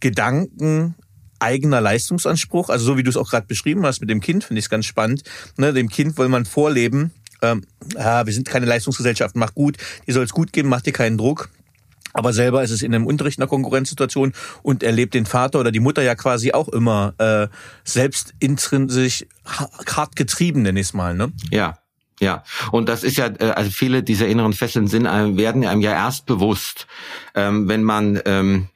[SPEAKER 3] Gedanken, eigener Leistungsanspruch. Also so wie du es auch gerade beschrieben hast mit dem Kind, finde ich es ganz spannend. Ne, dem Kind will man vorleben, ähm, ah, wir sind keine Leistungsgesellschaft, mach gut, dir soll es gut geben, mach dir keinen Druck. Aber selber ist es in einem Unterricht einer Konkurrenzsituation und erlebt den Vater oder die Mutter ja quasi auch immer äh, selbst intrinsisch hart getrieben, nenne ich mal. Ne?
[SPEAKER 2] Ja, ja, und das ist ja, äh, also viele dieser inneren Fesseln sind, werden einem ja erst bewusst, ähm, wenn man ähm,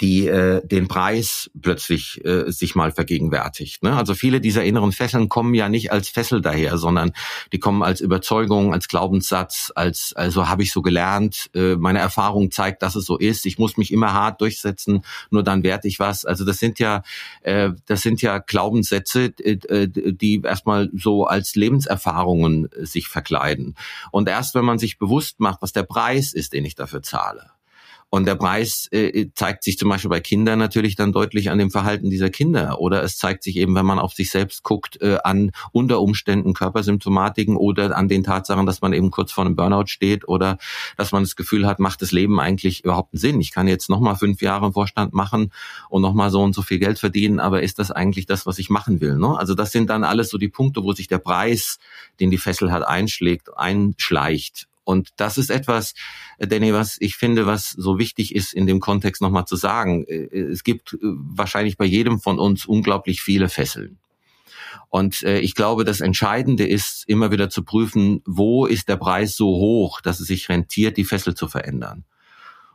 [SPEAKER 2] die äh, den Preis plötzlich äh, sich mal vergegenwärtigt. Ne? Also viele dieser inneren Fesseln kommen ja nicht als Fessel daher, sondern die kommen als Überzeugung, als Glaubenssatz, als also habe ich so gelernt, äh, meine Erfahrung zeigt, dass es so ist. Ich muss mich immer hart durchsetzen, nur dann werde ich was. Also das sind ja äh, das sind ja Glaubenssätze, äh, die erstmal so als Lebenserfahrungen sich verkleiden. Und erst wenn man sich bewusst macht, was der Preis ist, den ich dafür zahle, und der Preis äh, zeigt sich zum Beispiel bei Kindern natürlich dann deutlich an dem Verhalten dieser Kinder. Oder es zeigt sich eben, wenn man auf sich selbst guckt, äh, an unter Umständen Körpersymptomatiken oder an den Tatsachen, dass man eben kurz vor einem Burnout steht oder dass man das Gefühl hat, macht das Leben eigentlich überhaupt einen Sinn? Ich kann jetzt nochmal fünf Jahre im Vorstand machen und nochmal so und so viel Geld verdienen, aber ist das eigentlich das, was ich machen will? Ne? Also das sind dann alles so die Punkte, wo sich der Preis, den die Fessel hat, einschlägt, einschleicht. Und das ist etwas, äh, Danny, was ich finde, was so wichtig ist, in dem Kontext nochmal zu sagen. Äh, es gibt äh, wahrscheinlich bei jedem von uns unglaublich viele Fesseln. Und äh, ich glaube, das Entscheidende ist, immer wieder zu prüfen, wo ist der Preis so hoch, dass es sich rentiert, die Fessel zu verändern.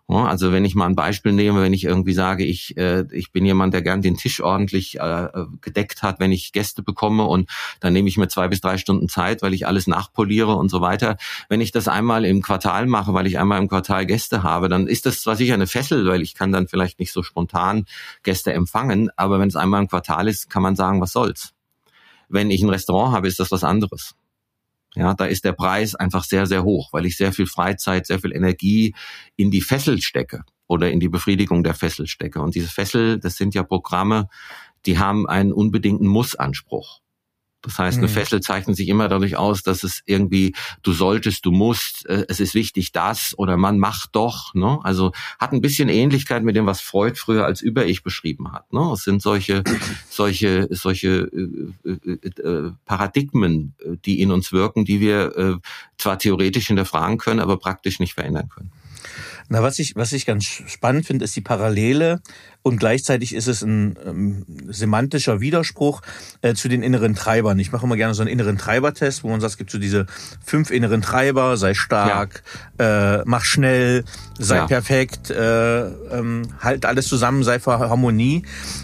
[SPEAKER 2] Also wenn ich mal ein Beispiel nehme, wenn ich irgendwie sage, ich, äh, ich bin jemand, der gern den Tisch ordentlich äh, gedeckt hat, wenn ich Gäste bekomme und dann nehme ich mir zwei bis drei Stunden Zeit, weil ich alles nachpoliere und so weiter. Wenn ich das einmal im Quartal mache, weil ich einmal im Quartal Gäste habe, dann ist das zwar sicher eine Fessel, weil ich kann dann vielleicht nicht so spontan Gäste empfangen, aber wenn es einmal im Quartal ist, kann man sagen, was soll's. Wenn ich ein Restaurant habe, ist das was anderes. Ja, da ist der Preis einfach sehr, sehr hoch, weil ich sehr viel Freizeit, sehr viel Energie in die Fessel stecke oder in die Befriedigung der Fessel stecke. Und diese Fessel, das sind ja Programme, die haben einen unbedingten Muss-Anspruch. Das heißt, eine mhm. Fessel zeichnet sich immer dadurch aus, dass es irgendwie, du solltest, du musst, äh, es ist wichtig, das oder man macht doch. Ne? Also hat ein bisschen Ähnlichkeit mit dem, was Freud früher als Über-Ich beschrieben hat. Ne? Es sind solche, <clears throat> solche, solche äh, äh, äh, Paradigmen, die in uns wirken, die wir äh, zwar theoretisch hinterfragen können, aber praktisch nicht verändern können.
[SPEAKER 3] Na, was ich, was ich ganz spannend finde, ist die Parallele und gleichzeitig ist es ein ähm, semantischer Widerspruch äh, zu den inneren Treibern. Ich mache immer gerne so einen inneren Treibertest, wo man sagt, es gibt so diese fünf inneren Treiber, sei stark, ja. äh, mach schnell, sei ja. perfekt, äh, ähm, halt alles zusammen, sei für Harmonie.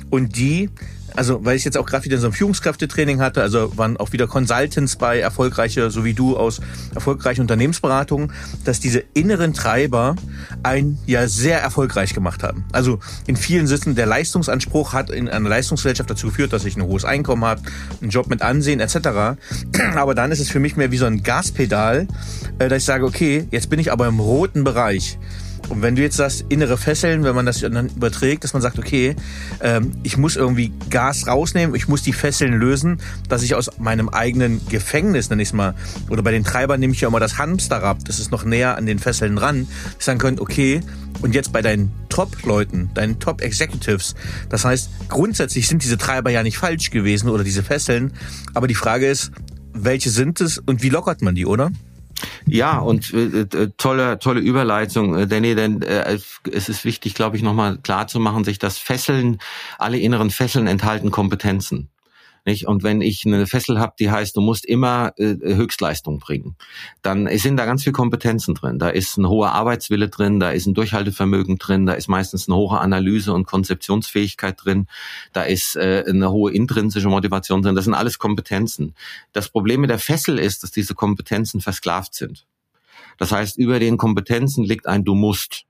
[SPEAKER 3] Und die also weil ich jetzt auch gerade wieder so ein Führungskräftetraining hatte, also waren auch wieder Consultants bei erfolgreiche, so wie du aus erfolgreichen Unternehmensberatungen, dass diese inneren Treiber ein ja sehr erfolgreich gemacht haben. Also in vielen Sitzen der Leistungsanspruch hat in einer Leistungsgesellschaft dazu geführt, dass ich ein hohes Einkommen habe, einen Job mit Ansehen etc. <clears throat> Aber dann ist es für mich mehr wie so ein Gaspedal, äh, dass ich sage, okay, jetzt bin ich aber im roten Bereich. Und wenn du jetzt sagst, innere Fesseln, wenn man das dann überträgt, dass man sagt, okay, ähm, ich muss irgendwie Gas rausnehmen, ich muss die Fesseln lösen, dass ich aus meinem eigenen Gefängnis, nenne ich es mal, oder bei den Treibern nehme ich ja immer das Hamsterrad, das ist noch näher an den Fesseln dran, dass dann könnt, okay, und jetzt bei deinen Top-Leuten, deinen Top-Executives, das heißt, grundsätzlich sind diese Treiber ja nicht falsch gewesen oder diese Fesseln, aber die Frage ist, welche sind es und wie lockert man die, oder?
[SPEAKER 2] Ja, und äh, äh, tolle, tolle Überleitung, äh, Danny, denn äh, es ist wichtig, glaube ich, nochmal klar zu machen, sich das Fesseln, alle inneren Fesseln enthalten Kompetenzen. Nicht? Und wenn ich eine Fessel habe, die heißt, du musst immer äh, Höchstleistung bringen, dann sind da ganz viel Kompetenzen drin. Da ist ein hoher Arbeitswille drin, da ist ein Durchhaltevermögen drin, da ist meistens eine hohe Analyse und Konzeptionsfähigkeit drin, da ist äh, eine hohe intrinsische Motivation drin. Das sind alles Kompetenzen. Das Problem mit der Fessel ist, dass diese Kompetenzen versklavt sind. Das heißt, über den Kompetenzen liegt ein Du musst.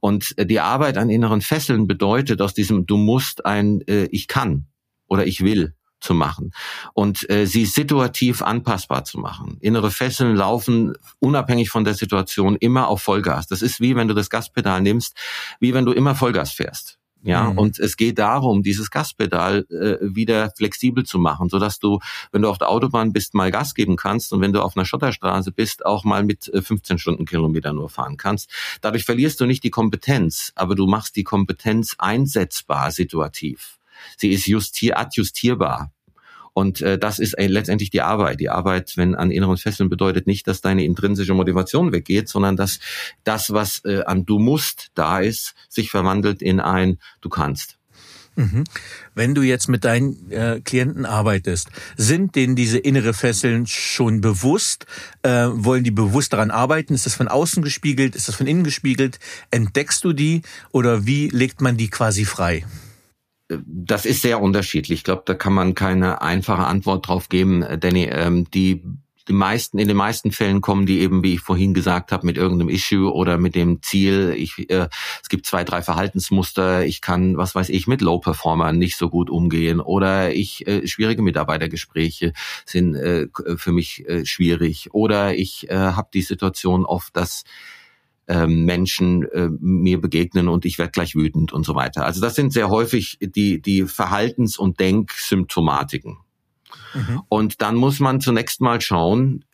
[SPEAKER 2] Und äh, die Arbeit an inneren Fesseln bedeutet aus diesem Du musst ein äh, Ich kann oder Ich will zu machen und äh, sie situativ anpassbar zu machen. Innere Fesseln laufen unabhängig von der Situation immer auf Vollgas. Das ist wie wenn du das Gaspedal nimmst, wie wenn du immer Vollgas fährst. Ja, mhm. und es geht darum, dieses Gaspedal äh, wieder flexibel zu machen, so dass du, wenn du auf der Autobahn bist, mal Gas geben kannst und wenn du auf einer Schotterstraße bist, auch mal mit 15 äh, Stundenkilometer nur fahren kannst. Dadurch verlierst du nicht die Kompetenz, aber du machst die Kompetenz einsetzbar situativ. Sie ist justier, adjustierbar. Und äh, das ist äh, letztendlich die Arbeit. Die Arbeit, wenn an inneren Fesseln bedeutet nicht, dass deine intrinsische Motivation weggeht, sondern dass das, was äh, an du musst da ist, sich verwandelt in ein du kannst.
[SPEAKER 3] Mhm. Wenn du jetzt mit deinen äh, Klienten arbeitest, sind denen diese innere Fesseln schon bewusst? Äh, wollen die bewusst daran arbeiten? Ist das von außen gespiegelt? Ist das von innen gespiegelt? Entdeckst du die oder wie legt man die quasi frei?
[SPEAKER 2] Das ist sehr unterschiedlich. Ich glaube, da kann man keine einfache Antwort drauf geben, Danny. Ähm, die die meisten, in den meisten Fällen kommen die eben, wie ich vorhin gesagt habe, mit irgendeinem Issue oder mit dem Ziel, ich, äh, es gibt zwei, drei Verhaltensmuster, ich kann, was weiß ich, mit Low-Performern nicht so gut umgehen oder ich, äh, schwierige Mitarbeitergespräche sind äh, für mich äh, schwierig oder ich äh, habe die Situation oft, dass ähm, Menschen äh, mir begegnen und ich werde gleich wütend und so weiter. Also das sind sehr häufig die, die Verhaltens- und Denksymptomatiken. Mhm. Und dann muss man zunächst mal schauen,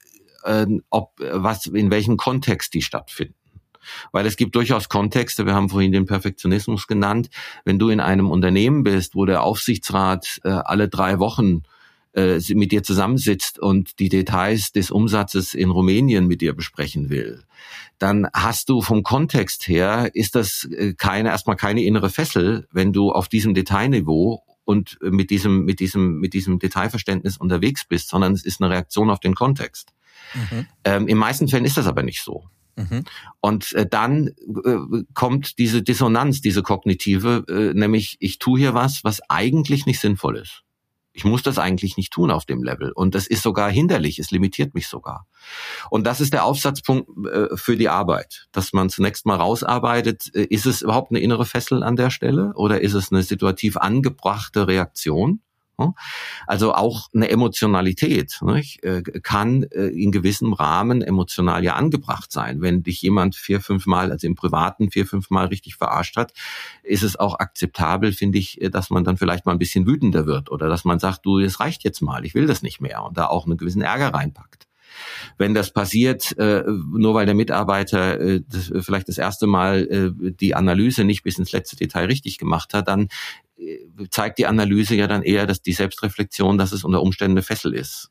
[SPEAKER 2] äh, ob was in welchem Kontext die stattfinden. Weil es gibt durchaus Kontexte, wir haben vorhin den Perfektionismus genannt, wenn du in einem Unternehmen bist, wo der Aufsichtsrat äh, alle drei Wochen äh, mit dir zusammensitzt und die Details des Umsatzes in Rumänien mit dir besprechen will, dann hast du vom Kontext her, ist das äh, keine, erstmal keine innere Fessel, wenn du auf diesem Detailniveau und mit diesem, mit diesem, mit diesem Detailverständnis unterwegs bist, sondern es ist eine Reaktion auf den Kontext. Mhm. Ähm, in meisten Fällen ist das aber nicht so. Mhm. Und äh, dann äh, kommt diese Dissonanz, diese kognitive, äh, nämlich ich tue hier was, was eigentlich nicht sinnvoll ist. Ich muss das eigentlich nicht tun auf dem Level. Und das ist sogar hinderlich, es limitiert mich sogar. Und das ist der Aufsatzpunkt äh, für die Arbeit, dass man zunächst mal rausarbeitet, äh, ist es überhaupt eine innere Fessel an der Stelle oder ist es eine situativ angebrachte Reaktion? Also auch eine Emotionalität nicht? Äh, kann äh, in gewissem Rahmen emotional ja angebracht sein. Wenn dich jemand vier, fünf Mal, also im Privaten vier, fünf Mal richtig verarscht hat, ist es auch akzeptabel, finde ich, äh, dass man dann vielleicht mal ein bisschen wütender wird oder dass man sagt, du, es reicht jetzt mal, ich will das nicht mehr und da auch einen gewissen Ärger reinpackt. Wenn das passiert, nur weil der Mitarbeiter das, vielleicht das erste Mal die Analyse nicht bis ins letzte Detail richtig gemacht hat, dann zeigt die Analyse ja dann eher, dass die Selbstreflexion, dass es unter Umständen eine Fessel ist.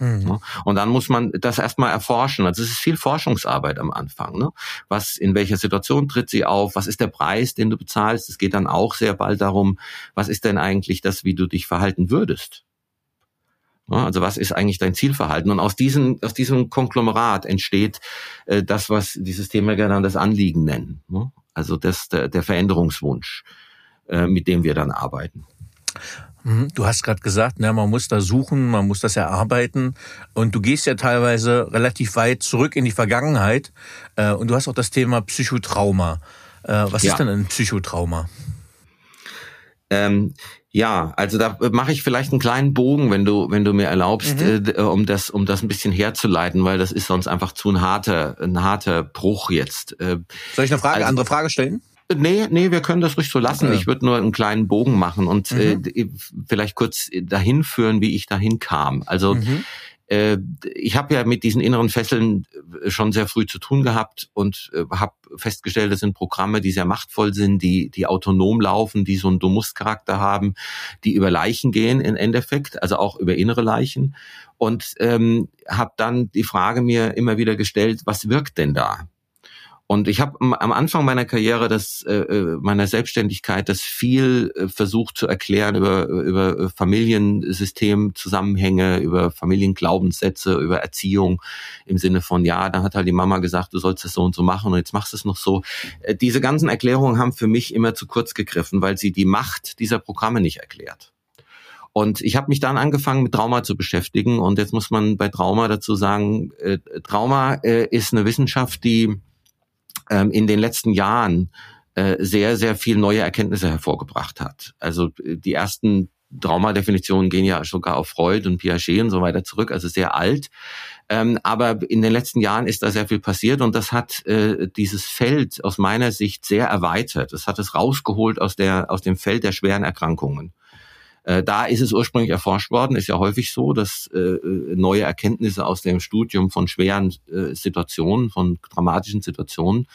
[SPEAKER 2] Mhm. Und dann muss man das erstmal erforschen. Also es ist viel Forschungsarbeit am Anfang. Ne? Was, in welcher Situation tritt sie auf? Was ist der Preis, den du bezahlst? Es geht dann auch sehr bald darum, was ist denn eigentlich das, wie du dich verhalten würdest? Also was ist eigentlich dein Zielverhalten? Und aus diesem, aus diesem Konglomerat entsteht äh, das, was die Systeme dann das Anliegen nennen. Ne? Also das, der, der Veränderungswunsch. Äh, mit dem wir dann arbeiten.
[SPEAKER 3] Mhm. Du hast gerade gesagt, ne, man muss da suchen, man muss das erarbeiten und du gehst ja teilweise relativ weit zurück in die Vergangenheit äh, und du hast auch das Thema Psychotrauma. Äh, was ja. ist denn ein Psychotrauma?
[SPEAKER 2] Ähm, ja, also da mache ich vielleicht einen kleinen Bogen, wenn du, wenn du mir erlaubst, mhm. äh, um das, um das ein bisschen herzuleiten, weil das ist sonst einfach zu ein harter, ein harter Bruch jetzt.
[SPEAKER 3] Äh, Soll ich eine Frage, also, andere Frage stellen?
[SPEAKER 2] Nee, nee, wir können das ruhig so lassen. Okay. Ich würde nur einen kleinen Bogen machen und mhm. äh, vielleicht kurz dahin führen, wie ich dahin kam. Also mhm. äh, ich habe ja mit diesen inneren Fesseln äh, schon sehr früh zu tun gehabt und äh, habe festgestellt, das sind Programme, die sehr machtvoll sind, die die autonom laufen, die so einen Dumus-Charakter haben, die über Leichen gehen im Endeffekt, also auch über innere Leichen. Und ähm, habe dann die Frage mir immer wieder gestellt, was wirkt denn da? Und ich habe am Anfang meiner Karriere, das, äh, äh, meiner Selbstständigkeit, das viel äh, versucht zu erklären über, über Familiensystemzusammenhänge, über Familienglaubenssätze, über Erziehung im Sinne von, ja, da hat halt die Mama gesagt, du sollst es so und so machen und jetzt machst du es noch so. Äh, diese ganzen Erklärungen haben für mich immer zu kurz gegriffen, weil sie die Macht dieser Programme nicht erklärt. Und ich habe mich dann angefangen mit Trauma zu beschäftigen und jetzt muss man bei Trauma dazu sagen, äh, Trauma äh, ist eine Wissenschaft, die ähm, in den letzten Jahren äh, sehr, sehr viel neue Erkenntnisse hervorgebracht hat. Also äh, die ersten Traumadefinitionen gehen ja sogar auf Freud und Piaget und so weiter zurück, also sehr alt. Ähm, aber in den letzten Jahren ist da sehr viel passiert und das hat äh, dieses Feld aus meiner Sicht sehr erweitert. Das hat es rausgeholt aus, der, aus dem Feld der schweren Erkrankungen. Äh, da ist es ursprünglich erforscht worden, ist ja häufig so, dass äh, neue Erkenntnisse aus dem Studium von schweren äh, Situationen, von dramatischen Situationen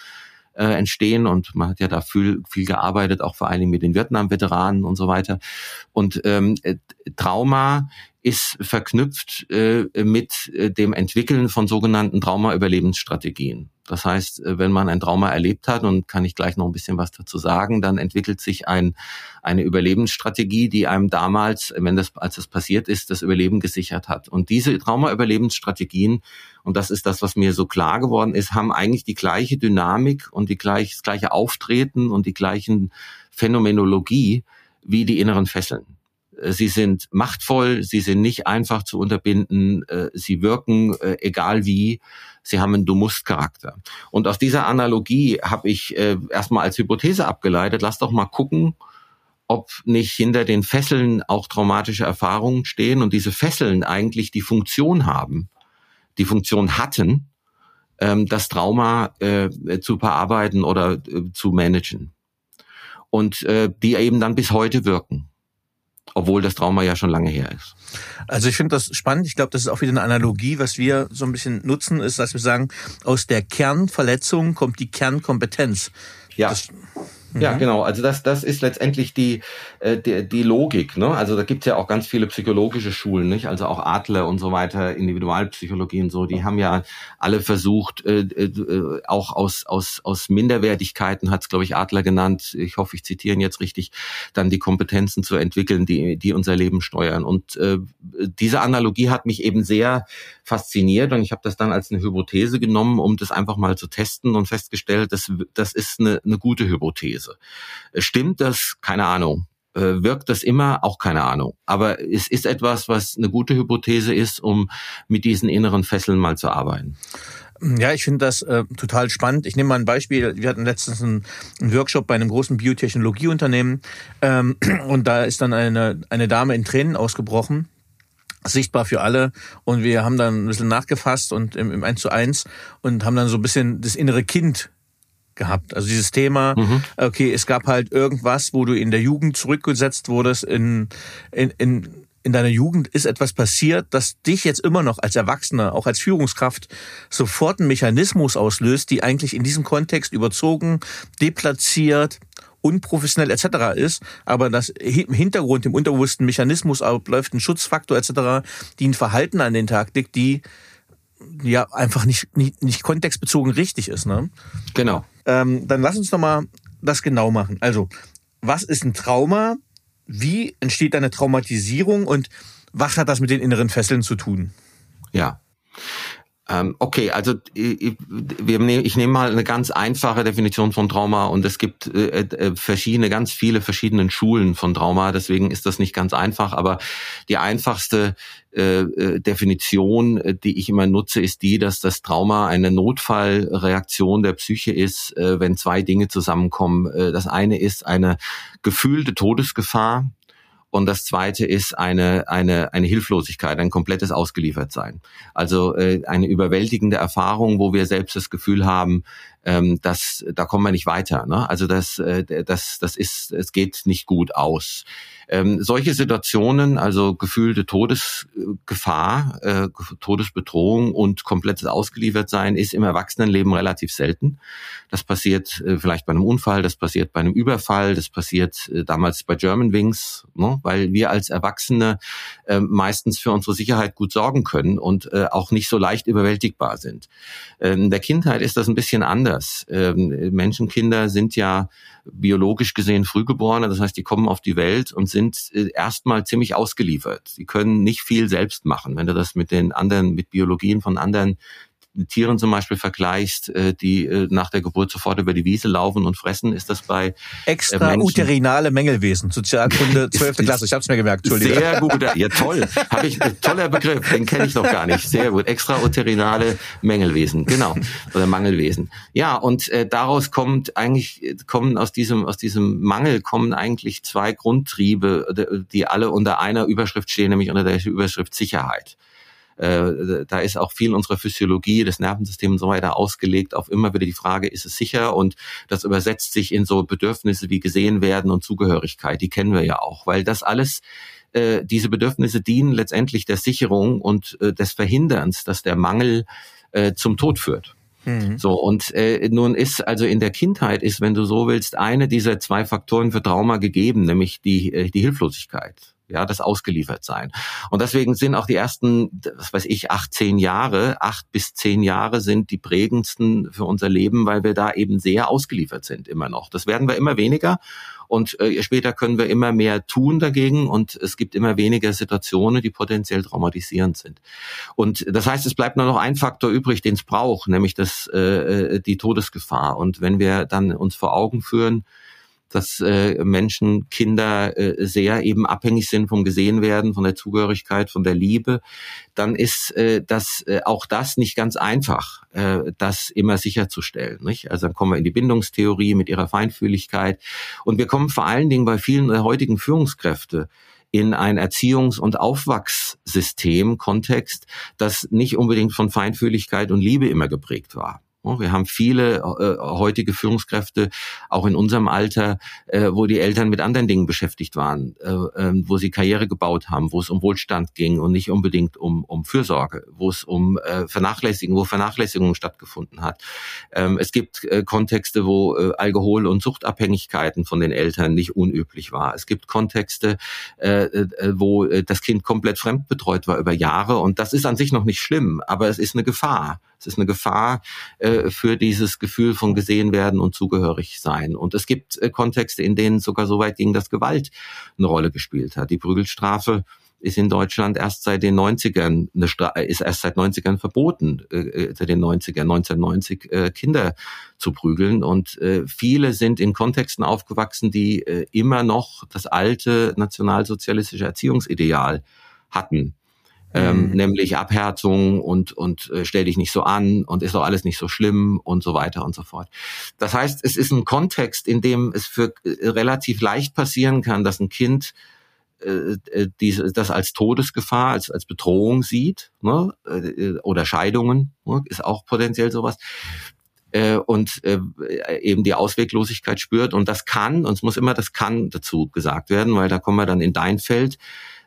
[SPEAKER 2] äh, entstehen und man hat ja da viel, viel gearbeitet, auch vor allen Dingen mit den Vietnam-Veteranen und so weiter. Und ähm, Trauma ist verknüpft äh, mit äh, dem Entwickeln von sogenannten Trauma-Überlebensstrategien. Das heißt, äh, wenn man ein Trauma erlebt hat, und kann ich gleich noch ein bisschen was dazu sagen, dann entwickelt sich ein, eine Überlebensstrategie, die einem damals, wenn das, als das passiert ist, das Überleben gesichert hat. Und diese Trauma-Überlebensstrategien, und das ist das, was mir so klar geworden ist, haben eigentlich die gleiche Dynamik und die gleich, das gleiche Auftreten und die gleichen Phänomenologie wie die inneren Fesseln. Äh, sie sind machtvoll, sie sind nicht einfach zu unterbinden, äh, sie wirken äh, egal wie, sie haben einen Du-Musst-Charakter. Und aus dieser Analogie habe ich erstmal als Hypothese abgeleitet, lass doch mal gucken, ob nicht hinter den Fesseln auch traumatische Erfahrungen stehen und diese Fesseln eigentlich die Funktion haben, die Funktion hatten, ähm, das Trauma zu verarbeiten oder zu managen. Und die eben dann bis heute wirken obwohl das Trauma ja schon lange her ist.
[SPEAKER 3] Also ich finde das spannend. Ich glaube, das ist auch wieder eine Analogie, was wir so ein bisschen nutzen, ist, dass wir sagen, aus der Kernverletzung kommt die Kernkompetenz.
[SPEAKER 2] Ja. Das, ja, mhm. genau. Also das, das ist letztendlich die, äh, die, die Logik. Ne? Also da gibt's ja auch ganz viele psychologische Schulen, nicht? Also auch Adler und so weiter, Individualpsychologie und so, die haben ja alle versucht, äh, äh, auch aus, aus, aus Minderwertigkeiten, hat's glaube ich, Adler genannt, ich hoffe, ich zitiere ihn jetzt richtig, dann die Kompetenzen zu entwickeln, die, die unser Leben steuern. Und äh, diese Analogie hat mich eben sehr fasziniert und ich habe das dann als eine Hypothese genommen, um das einfach mal zu testen und festgestellt, das, das ist eine, eine gute Hypothese. Stimmt das? Keine Ahnung. Äh, wirkt das immer? Auch keine Ahnung. Aber es ist etwas, was eine gute Hypothese ist, um mit diesen inneren Fesseln mal zu arbeiten.
[SPEAKER 3] Ja, ich finde das äh, total spannend. Ich nehme mal ein Beispiel. Wir hatten letztens einen, einen Workshop bei einem großen Biotechnologieunternehmen ähm, <clears throat> und da ist dann eine, eine Dame in Tränen ausgebrochen sichtbar für alle und wir haben dann ein bisschen nachgefasst und im, im 1 zu 1 und haben dann so ein bisschen das innere Kind gehabt. Also dieses Thema, mhm. okay, es gab halt irgendwas, wo du in der Jugend zurückgesetzt wurdest, in, in, in, in deiner Jugend ist etwas passiert, das dich jetzt immer noch als Erwachsener, auch als Führungskraft, sofort einen Mechanismus auslöst, die eigentlich in diesem Kontext überzogen, deplatziert, unprofessionell etc. ist, aber das im Hintergrund, im unterbewussten Mechanismus abläuft ein Schutzfaktor etc., die ein Verhalten an den Tag legt, die ja einfach nicht, nicht, nicht kontextbezogen richtig ist. Ne?
[SPEAKER 2] Genau.
[SPEAKER 3] Ähm, dann lass uns doch mal das genau machen. Also, was ist ein Trauma? Wie entsteht eine Traumatisierung und was hat das mit den inneren Fesseln zu tun?
[SPEAKER 2] Ja. Ähm, okay, also ich, nehme mal eine ganz einfache Definition von Trauma und es gibt äh, äh, verschiedene, ganz viele verschiedene Schulen von Trauma, deswegen ist das nicht ganz einfach, aber die einfachste äh, Definition, die ich immer nutze, ist die, dass das Trauma eine Notfallreaktion der Psyche ist, wenn zwei Dinge zusammenkommen. Das eine ist eine gefühlte Todesgefahr, und das zweite ist eine, eine, eine Hilflosigkeit, ein komplettes Ausgeliefertsein. Also äh, eine überwältigende Erfahrung, wo wir selbst das Gefühl haben, ähm, dass da kommen wir nicht weiter. Ne? Also das, äh, das, das ist, es geht nicht gut aus. Ähm, solche Situationen, also gefühlte Todesgefahr, äh, Todesbedrohung und komplettes Ausgeliefertsein, ist im Erwachsenenleben relativ selten. Das passiert äh, vielleicht bei einem Unfall, das passiert bei einem Überfall, das passiert äh, damals bei Germanwings, ne? weil wir als Erwachsene äh, meistens für unsere Sicherheit gut sorgen können und äh, auch nicht so leicht überwältigbar sind. Ähm, in der Kindheit ist das ein bisschen anders. Ähm, Menschenkinder sind ja biologisch gesehen Frühgeborene, das heißt, die kommen auf die Welt und sind äh, erstmal ziemlich ausgeliefert. Sie können nicht viel selbst machen. Wenn du das mit den anderen, mit Biologien von anderen Tieren zum Beispiel vergleichst, äh, die äh, nach der Geburt sofort über die Wiese laufen und fressen, ist das bei
[SPEAKER 3] äh, extrauterinale Mängelwesen, Sozialkunde <laughs> 12. Klasse. Ich habe es mir gemerkt. Entschuldigung.
[SPEAKER 2] Sehr gut, ja toll, habe ich toller Begriff, den kenne ich noch gar nicht. Sehr gut, extrauterinale Mängelwesen, genau oder Mangelwesen. Ja, und äh, daraus kommt eigentlich kommen aus diesem aus diesem Mangel kommen eigentlich zwei Grundtriebe, die alle unter einer Überschrift stehen, nämlich unter der Überschrift Sicherheit. Äh, da ist auch viel unserer Physiologie, des Nervensystems und so weiter ausgelegt auf immer wieder die Frage, ist es sicher? Und das übersetzt sich in so Bedürfnisse wie gesehen werden und Zugehörigkeit. Die kennen wir ja auch, weil das alles äh, diese Bedürfnisse dienen letztendlich der Sicherung und äh, des Verhinderns, dass der Mangel äh, zum Tod führt. Mhm. So, und äh, nun ist also in der Kindheit ist, wenn du so willst, eine dieser zwei Faktoren für Trauma gegeben, nämlich die, die Hilflosigkeit. Ja, das ausgeliefert sein. Und deswegen sind auch die ersten, was weiß ich, acht, zehn Jahre, acht bis zehn Jahre sind die prägendsten für unser Leben, weil wir da eben sehr ausgeliefert sind immer noch. Das werden wir immer weniger und äh, später können wir immer mehr tun dagegen und es gibt immer weniger Situationen, die potenziell traumatisierend sind. Und das heißt, es bleibt nur noch ein Faktor übrig, den es braucht, nämlich das, äh, äh die Todesgefahr. Und wenn wir dann uns vor Augen führen, dass äh, Menschen, Kinder äh, sehr eben abhängig sind vom Gesehenwerden, von der Zugehörigkeit, von der Liebe, dann ist äh, das äh, auch das nicht ganz einfach, äh, das immer sicherzustellen. Nicht? Also dann kommen wir in die Bindungstheorie mit ihrer Feinfühligkeit und wir kommen vor allen Dingen bei vielen der heutigen Führungskräfte in ein Erziehungs- und Aufwachssystem, Kontext, das nicht unbedingt von Feinfühligkeit und Liebe immer geprägt war. Wir haben viele äh, heutige Führungskräfte, auch in unserem Alter, äh, wo die Eltern mit anderen Dingen beschäftigt waren, äh, äh, wo sie Karriere gebaut haben, wo es um Wohlstand ging und nicht unbedingt um, um Fürsorge, wo es um äh, Vernachlässigung, wo Vernachlässigung stattgefunden hat. Ähm, es gibt äh, Kontexte, wo äh, Alkohol- und Suchtabhängigkeiten von den Eltern nicht unüblich war. Es gibt Kontexte, wo das Kind komplett fremdbetreut war über Jahre und das ist an sich noch nicht schlimm, aber es ist eine Gefahr. Es ist eine Gefahr äh, für dieses Gefühl von gesehen werden und zugehörig sein. Und es gibt äh, Kontexte, in denen sogar so weit ging, dass Gewalt eine Rolle gespielt hat. Die Prügelstrafe ist in Deutschland erst seit den 90ern eine Stra ist erst seit 90ern verboten, äh, äh, seit den 90ern, 1990 äh, Kinder zu prügeln. Und äh, viele sind in Kontexten aufgewachsen, die äh, immer noch das alte nationalsozialistische Erziehungsideal hatten ähm, mhm. nämlich Abhärtung und, und äh, stell dich nicht so an und ist doch alles nicht so schlimm und so weiter und so fort. Das heißt, es ist ein Kontext, in dem es für äh, relativ leicht passieren kann, dass ein Kind äh, äh diese, das als Todesgefahr, als, als Bedrohung sieht, ne? Äh, oder Scheidungen, ne? ist auch potenziell sowas und äh, eben die Ausweglosigkeit spürt. Und das kann, und es muss immer das kann dazu gesagt werden, weil da kommen wir dann in dein Feld,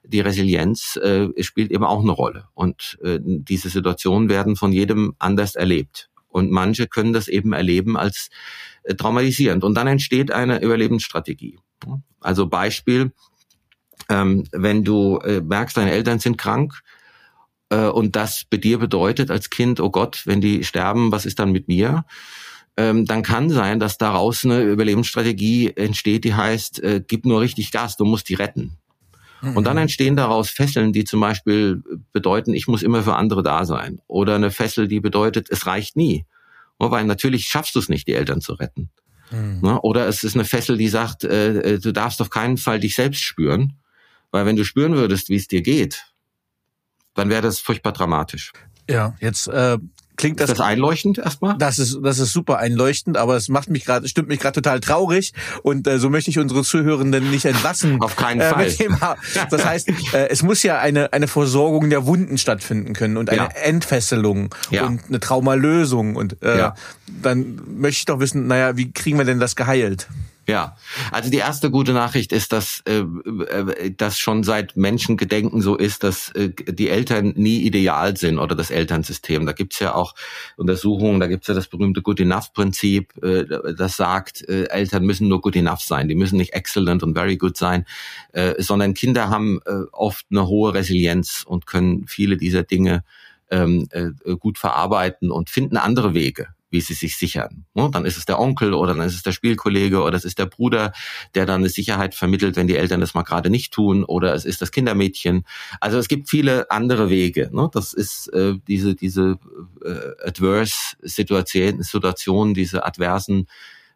[SPEAKER 2] die Resilienz äh, spielt eben auch eine Rolle. Und äh, diese Situationen werden von jedem anders erlebt. Und manche können das eben erleben als äh, traumatisierend. Und dann entsteht eine Überlebensstrategie. Also Beispiel, ähm, wenn du äh, merkst, deine Eltern sind krank, äh, und das bei dir bedeutet als Kind, oh Gott, wenn die sterben, was ist dann mit mir? Ähm, dann kann sein, dass daraus eine Überlebensstrategie entsteht, die heißt, äh, gib nur richtig Gas, du musst die retten. Und dann mhm. entstehen daraus Fesseln, die zum Beispiel bedeuten, ich muss immer für andere da sein. Oder eine Fessel, die bedeutet, es reicht nie. Weil natürlich schaffst du es nicht, die Eltern zu retten. Mhm. Oder es ist eine Fessel, die sagt, äh, äh, du darfst auf keinen Fall dich selbst spüren. Weil wenn du spüren würdest, wie es dir geht, dann wäre das furchtbar dramatisch.
[SPEAKER 3] Ja, jetzt äh, klingt das,
[SPEAKER 2] ist das einleuchtend erstmal?
[SPEAKER 3] Das ist das ist super einleuchtend, aber es macht mich gerade stimmt mich gerade total traurig und äh, so möchte ich unsere Zuhörenden nicht entlassen.
[SPEAKER 2] Auf keinen äh, Fall.
[SPEAKER 3] das heißt, äh, es muss ja eine eine Versorgung der Wunden stattfinden können und eine ja. Entfesselung ja. und eine Traumalösung und äh, ja. dann möchte ich doch wissen, naja, wie kriegen wir denn das geheilt?
[SPEAKER 2] Ja, also die erste gute Nachricht ist, dass äh, äh, das schon seit Menschengedenken so ist, dass äh, die Eltern nie ideal sind oder das Elternsystem. Da gibt's ja auch Untersuchungen, da gibt's ja das berühmte Good Enough-Prinzip, äh, das sagt, äh, Eltern müssen nur good enough sein, die müssen nicht excellent und very good sein, äh, sondern Kinder haben äh, oft eine hohe Resilienz und können viele dieser Dinge ähm, äh, gut verarbeiten und finden andere Wege wie sie sich sichern. Dann ist es der Onkel oder dann ist es der Spielkollege oder es ist der Bruder, der dann eine Sicherheit vermittelt, wenn die Eltern das mal gerade nicht tun oder es ist das Kindermädchen. Also es gibt viele andere Wege. Das ist äh, diese diese äh, adverse Situation, Situationen, diese adversen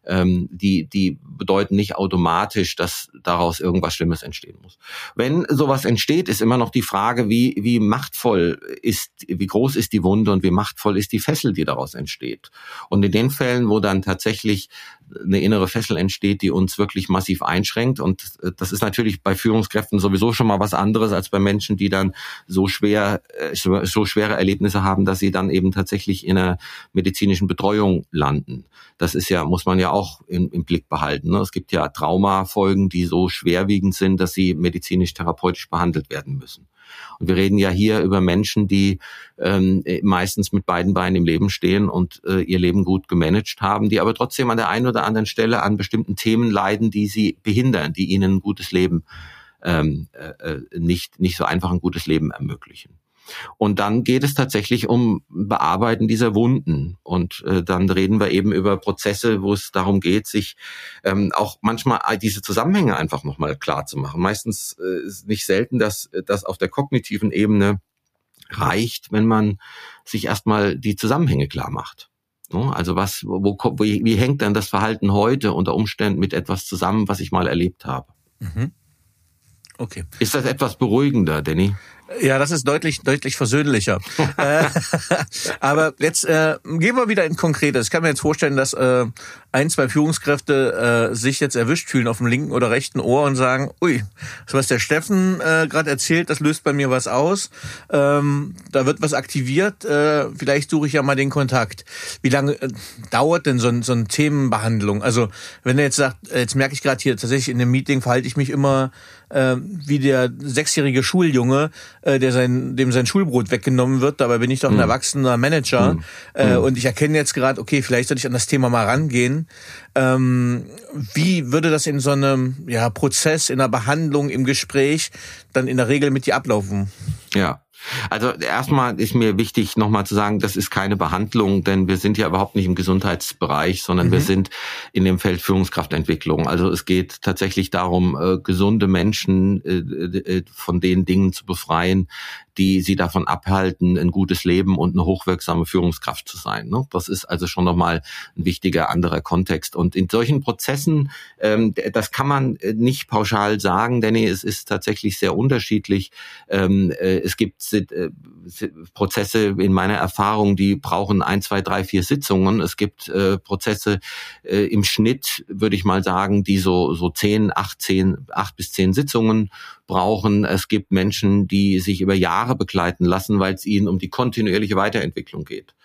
[SPEAKER 2] ähm, die, die bedeuten nicht automatisch, dass daraus irgendwas Schlimmes entstehen muss. Wenn sowas entsteht, ist immer noch die Frage, wie, wie machtvoll ist, wie groß ist die Wunde und wie machtvoll ist die Fessel, die daraus entsteht. Und in den Fällen, wo dann tatsächlich eine innere Fessel entsteht, die uns wirklich massiv einschränkt. Und äh, das ist natürlich bei Führungskräften sowieso schon mal was anderes als bei Menschen, die dann so schwer, äh, so schwere Erlebnisse haben, dass sie dann eben tatsächlich in einer medizinischen Betreuung landen. Das ist ja, muss man ja auch im, im Blick behalten. Ne? Es gibt ja Traumafolgen, die so schwerwiegend sind, dass sie medizinisch-therapeutisch behandelt werden müssen. Und wir reden ja hier über Menschen, die ähm, meistens mit beiden Beinen im Leben stehen und äh, ihr Leben gut gemanagt haben, die aber trotzdem an der einen oder anderen Stelle an bestimmten Themen leiden, die sie behindern, die ihnen ein gutes Leben ähm, äh, nicht, nicht so einfach ein gutes Leben ermöglichen. Und dann geht es tatsächlich um Bearbeiten dieser Wunden. Und äh, dann reden wir eben über Prozesse, wo es darum geht, sich ähm, auch manchmal diese Zusammenhänge einfach nochmal klar zu machen. Meistens äh, ist nicht selten, dass das auf der kognitiven Ebene reicht, wenn man sich erstmal die Zusammenhänge klar macht. Also was, wo, wo, wie, wie hängt dann das Verhalten heute unter Umständen mit etwas zusammen, was ich mal erlebt habe? Mhm.
[SPEAKER 3] Okay.
[SPEAKER 2] Ist das etwas beruhigender, Danny?
[SPEAKER 3] Ja, das ist deutlich, deutlich versöhnlicher. <laughs> äh, <laughs> aber jetzt äh, gehen wir wieder in Konkretes. Ich kann mir jetzt vorstellen, dass äh, ein, zwei Führungskräfte äh, sich jetzt erwischt fühlen auf dem linken oder rechten Ohr und sagen, ui, das, was der Steffen äh, gerade erzählt, das löst bei mir was aus. Ähm, da wird was aktiviert. Äh, vielleicht suche ich ja mal den Kontakt. Wie lange äh, dauert denn so, ein, so eine Themenbehandlung? Also wenn er jetzt sagt, jetzt merke ich gerade hier tatsächlich in dem Meeting verhalte ich mich immer äh, wie der sechsjährige Schuljunge, äh, der sein, dem sein Schulbrot weggenommen wird. Dabei bin ich doch ein mhm. erwachsener Manager. Mhm. Äh, mhm. und ich erkenne jetzt gerade, okay, vielleicht sollte ich an das Thema mal rangehen. Ähm, wie würde das in so einem ja, Prozess, in einer Behandlung, im Gespräch dann in der Regel mit dir ablaufen?
[SPEAKER 2] Ja, also erstmal ist mir wichtig, nochmal zu sagen, das ist keine Behandlung, denn wir sind ja überhaupt nicht im Gesundheitsbereich, sondern mhm. wir sind in dem Feld Führungskraftentwicklung. Also es geht tatsächlich darum, äh, gesunde Menschen äh, äh, von den Dingen zu befreien, die sie davon abhalten, ein gutes Leben und eine hochwirksame Führungskraft zu sein. Ne? Das ist also schon nochmal ein wichtiger anderer Kontext. Und in solchen Prozessen, ähm, das kann man äh, nicht pauschal sagen, denn es ist tatsächlich sehr unterschiedlich. Ähm, äh, es gibt äh, Prozesse in meiner Erfahrung, die brauchen ein, zwei, drei, vier Sitzungen. Es gibt äh, Prozesse äh, im Schnitt, würde ich mal sagen, die so so zehn, acht, zehn, acht bis zehn Sitzungen brauchen. Es gibt Menschen, die sich über Jahre begleiten lassen, weil es ihnen um die kontinuierliche Weiterentwicklung geht.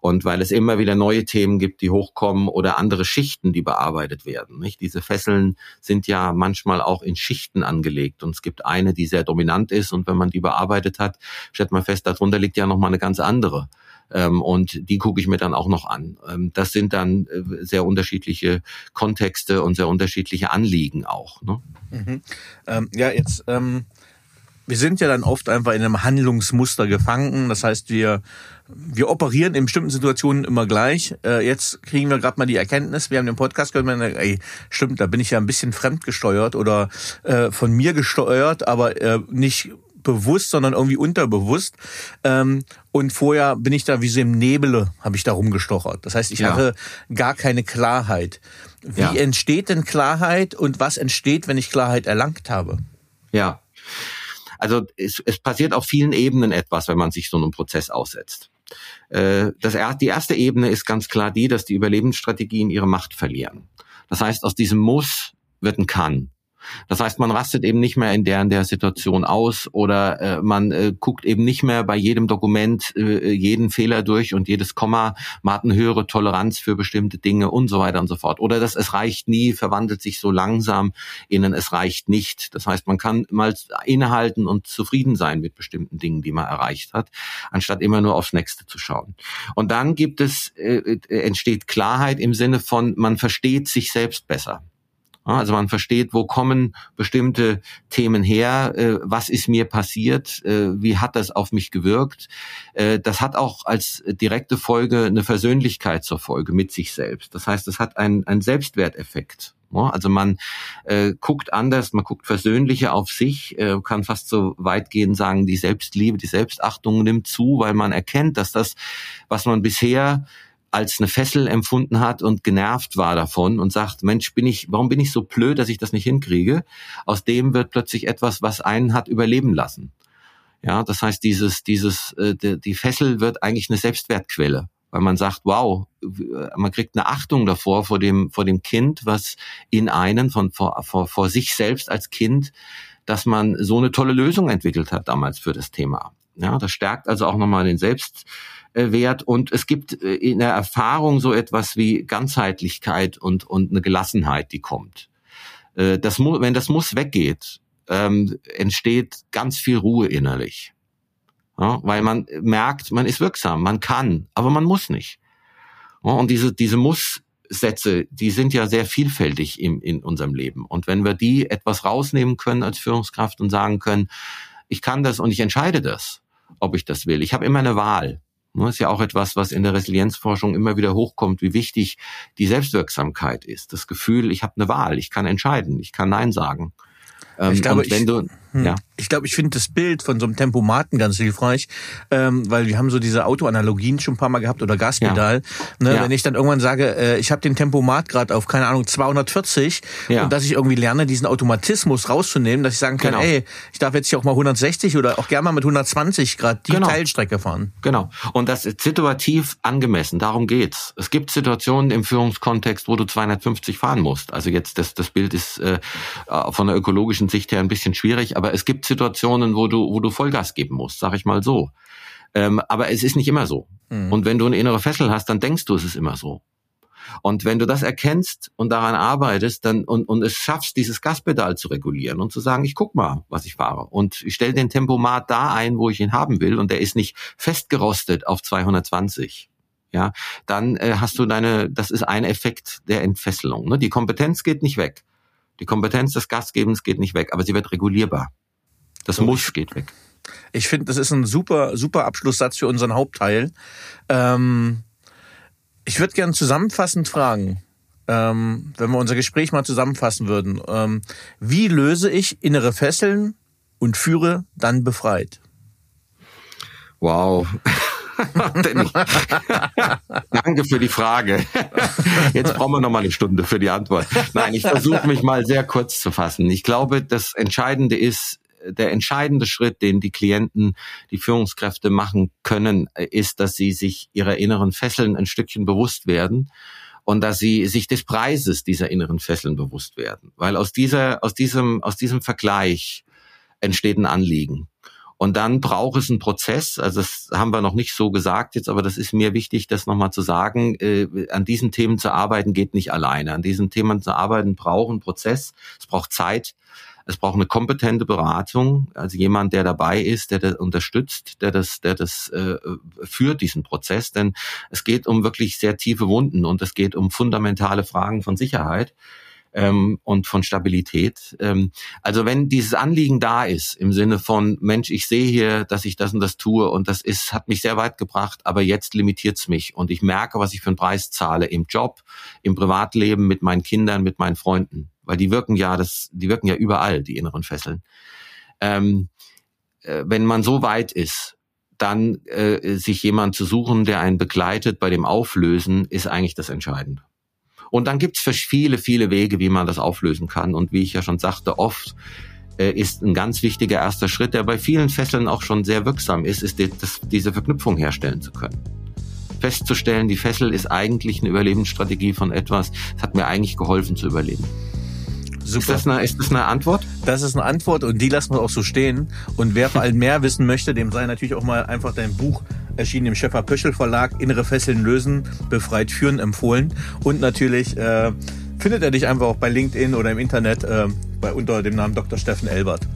[SPEAKER 2] Und weil es immer wieder neue Themen gibt, die hochkommen oder andere Schichten, die bearbeitet werden. Nicht? Diese Fesseln sind ja manchmal auch in Schichten angelegt. Und es gibt eine, die sehr dominant ist. Und wenn man die bearbeitet hat, stellt man fest, darunter liegt ja nochmal eine ganz andere. Ähm, und die gucke ich mir dann auch noch an. Ähm, das sind dann äh, sehr unterschiedliche Kontexte und sehr unterschiedliche Anliegen auch. Ne?
[SPEAKER 3] Mhm. Ähm, ja, jetzt. Ähm wir sind ja dann oft einfach in einem Handlungsmuster gefangen. Das heißt, wir, wir operieren in bestimmten Situationen immer gleich. Äh, jetzt kriegen wir gerade mal die Erkenntnis, wir haben den Podcast gehört, man, ey, stimmt, da bin ich ja ein bisschen fremdgesteuert oder äh, von mir gesteuert, aber äh, nicht bewusst, sondern irgendwie unterbewusst. Ähm, und vorher bin ich da wie so im Nebele, habe ich da rumgestochert. Das heißt, ich ja. hatte gar keine Klarheit. Wie ja. entsteht denn Klarheit und was entsteht, wenn ich Klarheit erlangt habe?
[SPEAKER 2] Ja. Also es, es passiert auf vielen Ebenen etwas, wenn man sich so einem Prozess aussetzt. Äh, das, die erste Ebene ist ganz klar die, dass die Überlebensstrategien ihre Macht verlieren. Das heißt, aus diesem Muss wird ein Kann. Das heißt, man rastet eben nicht mehr in der in der Situation aus oder äh, man äh, guckt eben nicht mehr bei jedem Dokument äh, jeden Fehler durch und jedes Komma, man hat eine höhere Toleranz für bestimmte Dinge und so weiter und so fort. Oder das es reicht nie, verwandelt sich so langsam in ein es reicht nicht. Das heißt, man kann mal innehalten und zufrieden sein mit bestimmten Dingen, die man erreicht hat, anstatt immer nur aufs Nächste zu schauen. Und dann gibt es, äh, äh entsteht Klarheit im Sinne von, man versteht sich selbst besser. Also man versteht, wo kommen bestimmte Themen her, äh, was ist mir passiert, äh, wie hat das auf mich gewirkt. Äh, das hat auch als direkte Folge eine Versöhnlichkeit zur Folge mit sich selbst. Das heißt, es hat einen, einen Selbstwerteffekt. Also man äh, guckt anders, man guckt versöhnlicher auf sich, äh, kann fast so weit gehen sagen, die Selbstliebe, die Selbstachtung nimmt zu, weil man erkennt, dass das, was man bisher als eine Fessel empfunden hat und genervt war davon und sagt, Mensch, bin ich, warum bin ich so blöd, dass ich das nicht hinkriege? Aus dem wird plötzlich etwas, was einen hat überleben lassen. Ja, das heißt, dieses, dieses, äh, die Fessel wird eigentlich eine Selbstwertquelle, weil man sagt, wow, man kriegt eine Achtung davor vor dem, vor dem Kind, was in einen von vor, vor, vor sich selbst als Kind, dass man so eine tolle Lösung entwickelt hat damals für das Thema. Ja, das stärkt also auch nochmal den Selbst, Wert und es gibt äh, in der Erfahrung so etwas wie Ganzheitlichkeit und, und eine Gelassenheit, die kommt. Äh, das, wenn das Muss weggeht, ähm, entsteht ganz viel Ruhe innerlich. Ja, weil man merkt, man ist wirksam, man kann, aber man muss nicht. Ja, und diese, diese Muss Glaubenssätze, die sind ja sehr vielfältig im, in unserem Leben. Und wenn wir die etwas rausnehmen können als Führungskraft und sagen können, ich kann das und ich entscheide das, ob ich das will. Ich habe immer eine Wahl. Das ist ja auch etwas, was in der Resilienzforschung immer wieder hochkommt, wie wichtig die Selbstwirksamkeit ist. Das Gefühl, ich habe eine Wahl, ich kann entscheiden, ich kann Nein sagen.
[SPEAKER 3] Ähm, ich glaube, wenn ich, du, hm. ja. Ich glaube, ich finde das Bild von so einem Tempomaten ganz hilfreich, ähm, weil wir haben so diese Autoanalogien schon ein paar Mal gehabt oder Gaspedal. Ja. Ne, ja. Wenn ich dann irgendwann sage, äh, ich habe den Tempomat gerade auf, keine Ahnung, 240 ja. und dass ich irgendwie lerne, diesen Automatismus rauszunehmen, dass ich sagen kann, genau. ey, ich darf jetzt hier auch mal 160 oder auch gerne mal mit 120 gerade die genau. Teilstrecke fahren.
[SPEAKER 2] Genau. Und das ist situativ angemessen, darum geht's. Es gibt Situationen im Führungskontext, wo du 250 fahren musst. Also jetzt, das, das Bild ist äh, von der ökologischen Sicht her ein bisschen schwierig, aber es gibt Situationen, wo du, wo du Vollgas geben musst, sag ich mal so. Ähm, aber es ist nicht immer so. Mhm. Und wenn du eine innere Fessel hast, dann denkst du, es ist immer so. Und wenn du das erkennst und daran arbeitest, dann und, und es schaffst, dieses Gaspedal zu regulieren und zu sagen, ich guck mal, was ich fahre und ich stelle den Tempomat da ein, wo ich ihn haben will und der ist nicht festgerostet auf 220. Ja, dann äh, hast du deine, das ist ein Effekt der Entfesselung. Ne? Die Kompetenz geht nicht weg. Die Kompetenz des Gastgebens geht nicht weg, aber sie wird regulierbar. Das so. Muss geht weg.
[SPEAKER 3] Ich finde, das ist ein super, super Abschlusssatz für unseren Hauptteil. Ähm, ich würde gerne zusammenfassend fragen, ähm, wenn wir unser Gespräch mal zusammenfassen würden. Ähm, wie löse ich innere Fesseln und führe dann befreit?
[SPEAKER 2] Wow. <laughs> Danke für die Frage. Jetzt brauchen wir noch mal eine Stunde für die Antwort. Nein, ich versuche mich mal sehr kurz zu fassen. Ich glaube, das Entscheidende ist, der entscheidende Schritt, den die Klienten, die Führungskräfte machen können, ist, dass sie sich ihrer inneren Fesseln ein Stückchen bewusst werden und dass sie sich des Preises dieser inneren Fesseln bewusst werden. Weil aus dieser, aus diesem, aus diesem Vergleich entsteht ein Anliegen. Und dann braucht es einen Prozess, also das haben wir noch nicht so gesagt jetzt, aber das ist mir wichtig, das nochmal zu sagen. Äh, an diesen Themen zu arbeiten geht nicht alleine. An diesen Themen zu arbeiten braucht einen Prozess, es braucht Zeit, es braucht eine kompetente Beratung, also jemand, der dabei ist, der das unterstützt, der das, der das äh, führt, diesen Prozess. Denn es geht um wirklich sehr tiefe Wunden und es geht um fundamentale Fragen von Sicherheit ähm, und von Stabilität. Ähm, also wenn dieses Anliegen da ist, im Sinne von, Mensch, ich sehe hier, dass ich das und das tue und das ist, hat mich sehr weit gebracht, aber jetzt limitiert's mich und ich merke, was ich für einen Preis zahle im Job, im Privatleben, mit meinen Kindern, mit meinen Freunden weil die wirken ja, das, die wirken ja überall, die inneren Fesseln. Ähm, äh, wenn man so weit ist, dann äh, sich jemand zu suchen, der einen begleitet bei dem Auflösen, ist eigentlich das Entscheidende. Und dann gibt es viele, viele Wege, wie man das auflösen kann. Und wie ich ja schon sagte, oft äh, ist ein ganz wichtiger erster Schritt, der bei vielen Fesseln auch schon sehr wirksam ist, ist die, das, diese Verknüpfung herstellen zu können festzustellen, die Fessel ist eigentlich eine Überlebensstrategie von etwas. Es hat mir eigentlich geholfen zu überleben.
[SPEAKER 3] Super. Ist das, eine, ist das eine Antwort? Das ist eine Antwort und die lassen wir auch so stehen. Und wer vor allem mehr wissen möchte, dem sei natürlich auch mal einfach dein Buch erschienen im Schäfer Pöschel Verlag, Innere Fesseln lösen, befreit führen empfohlen. Und natürlich äh, findet er dich einfach auch bei LinkedIn oder im Internet äh, bei, unter dem Namen Dr. Steffen Elbert.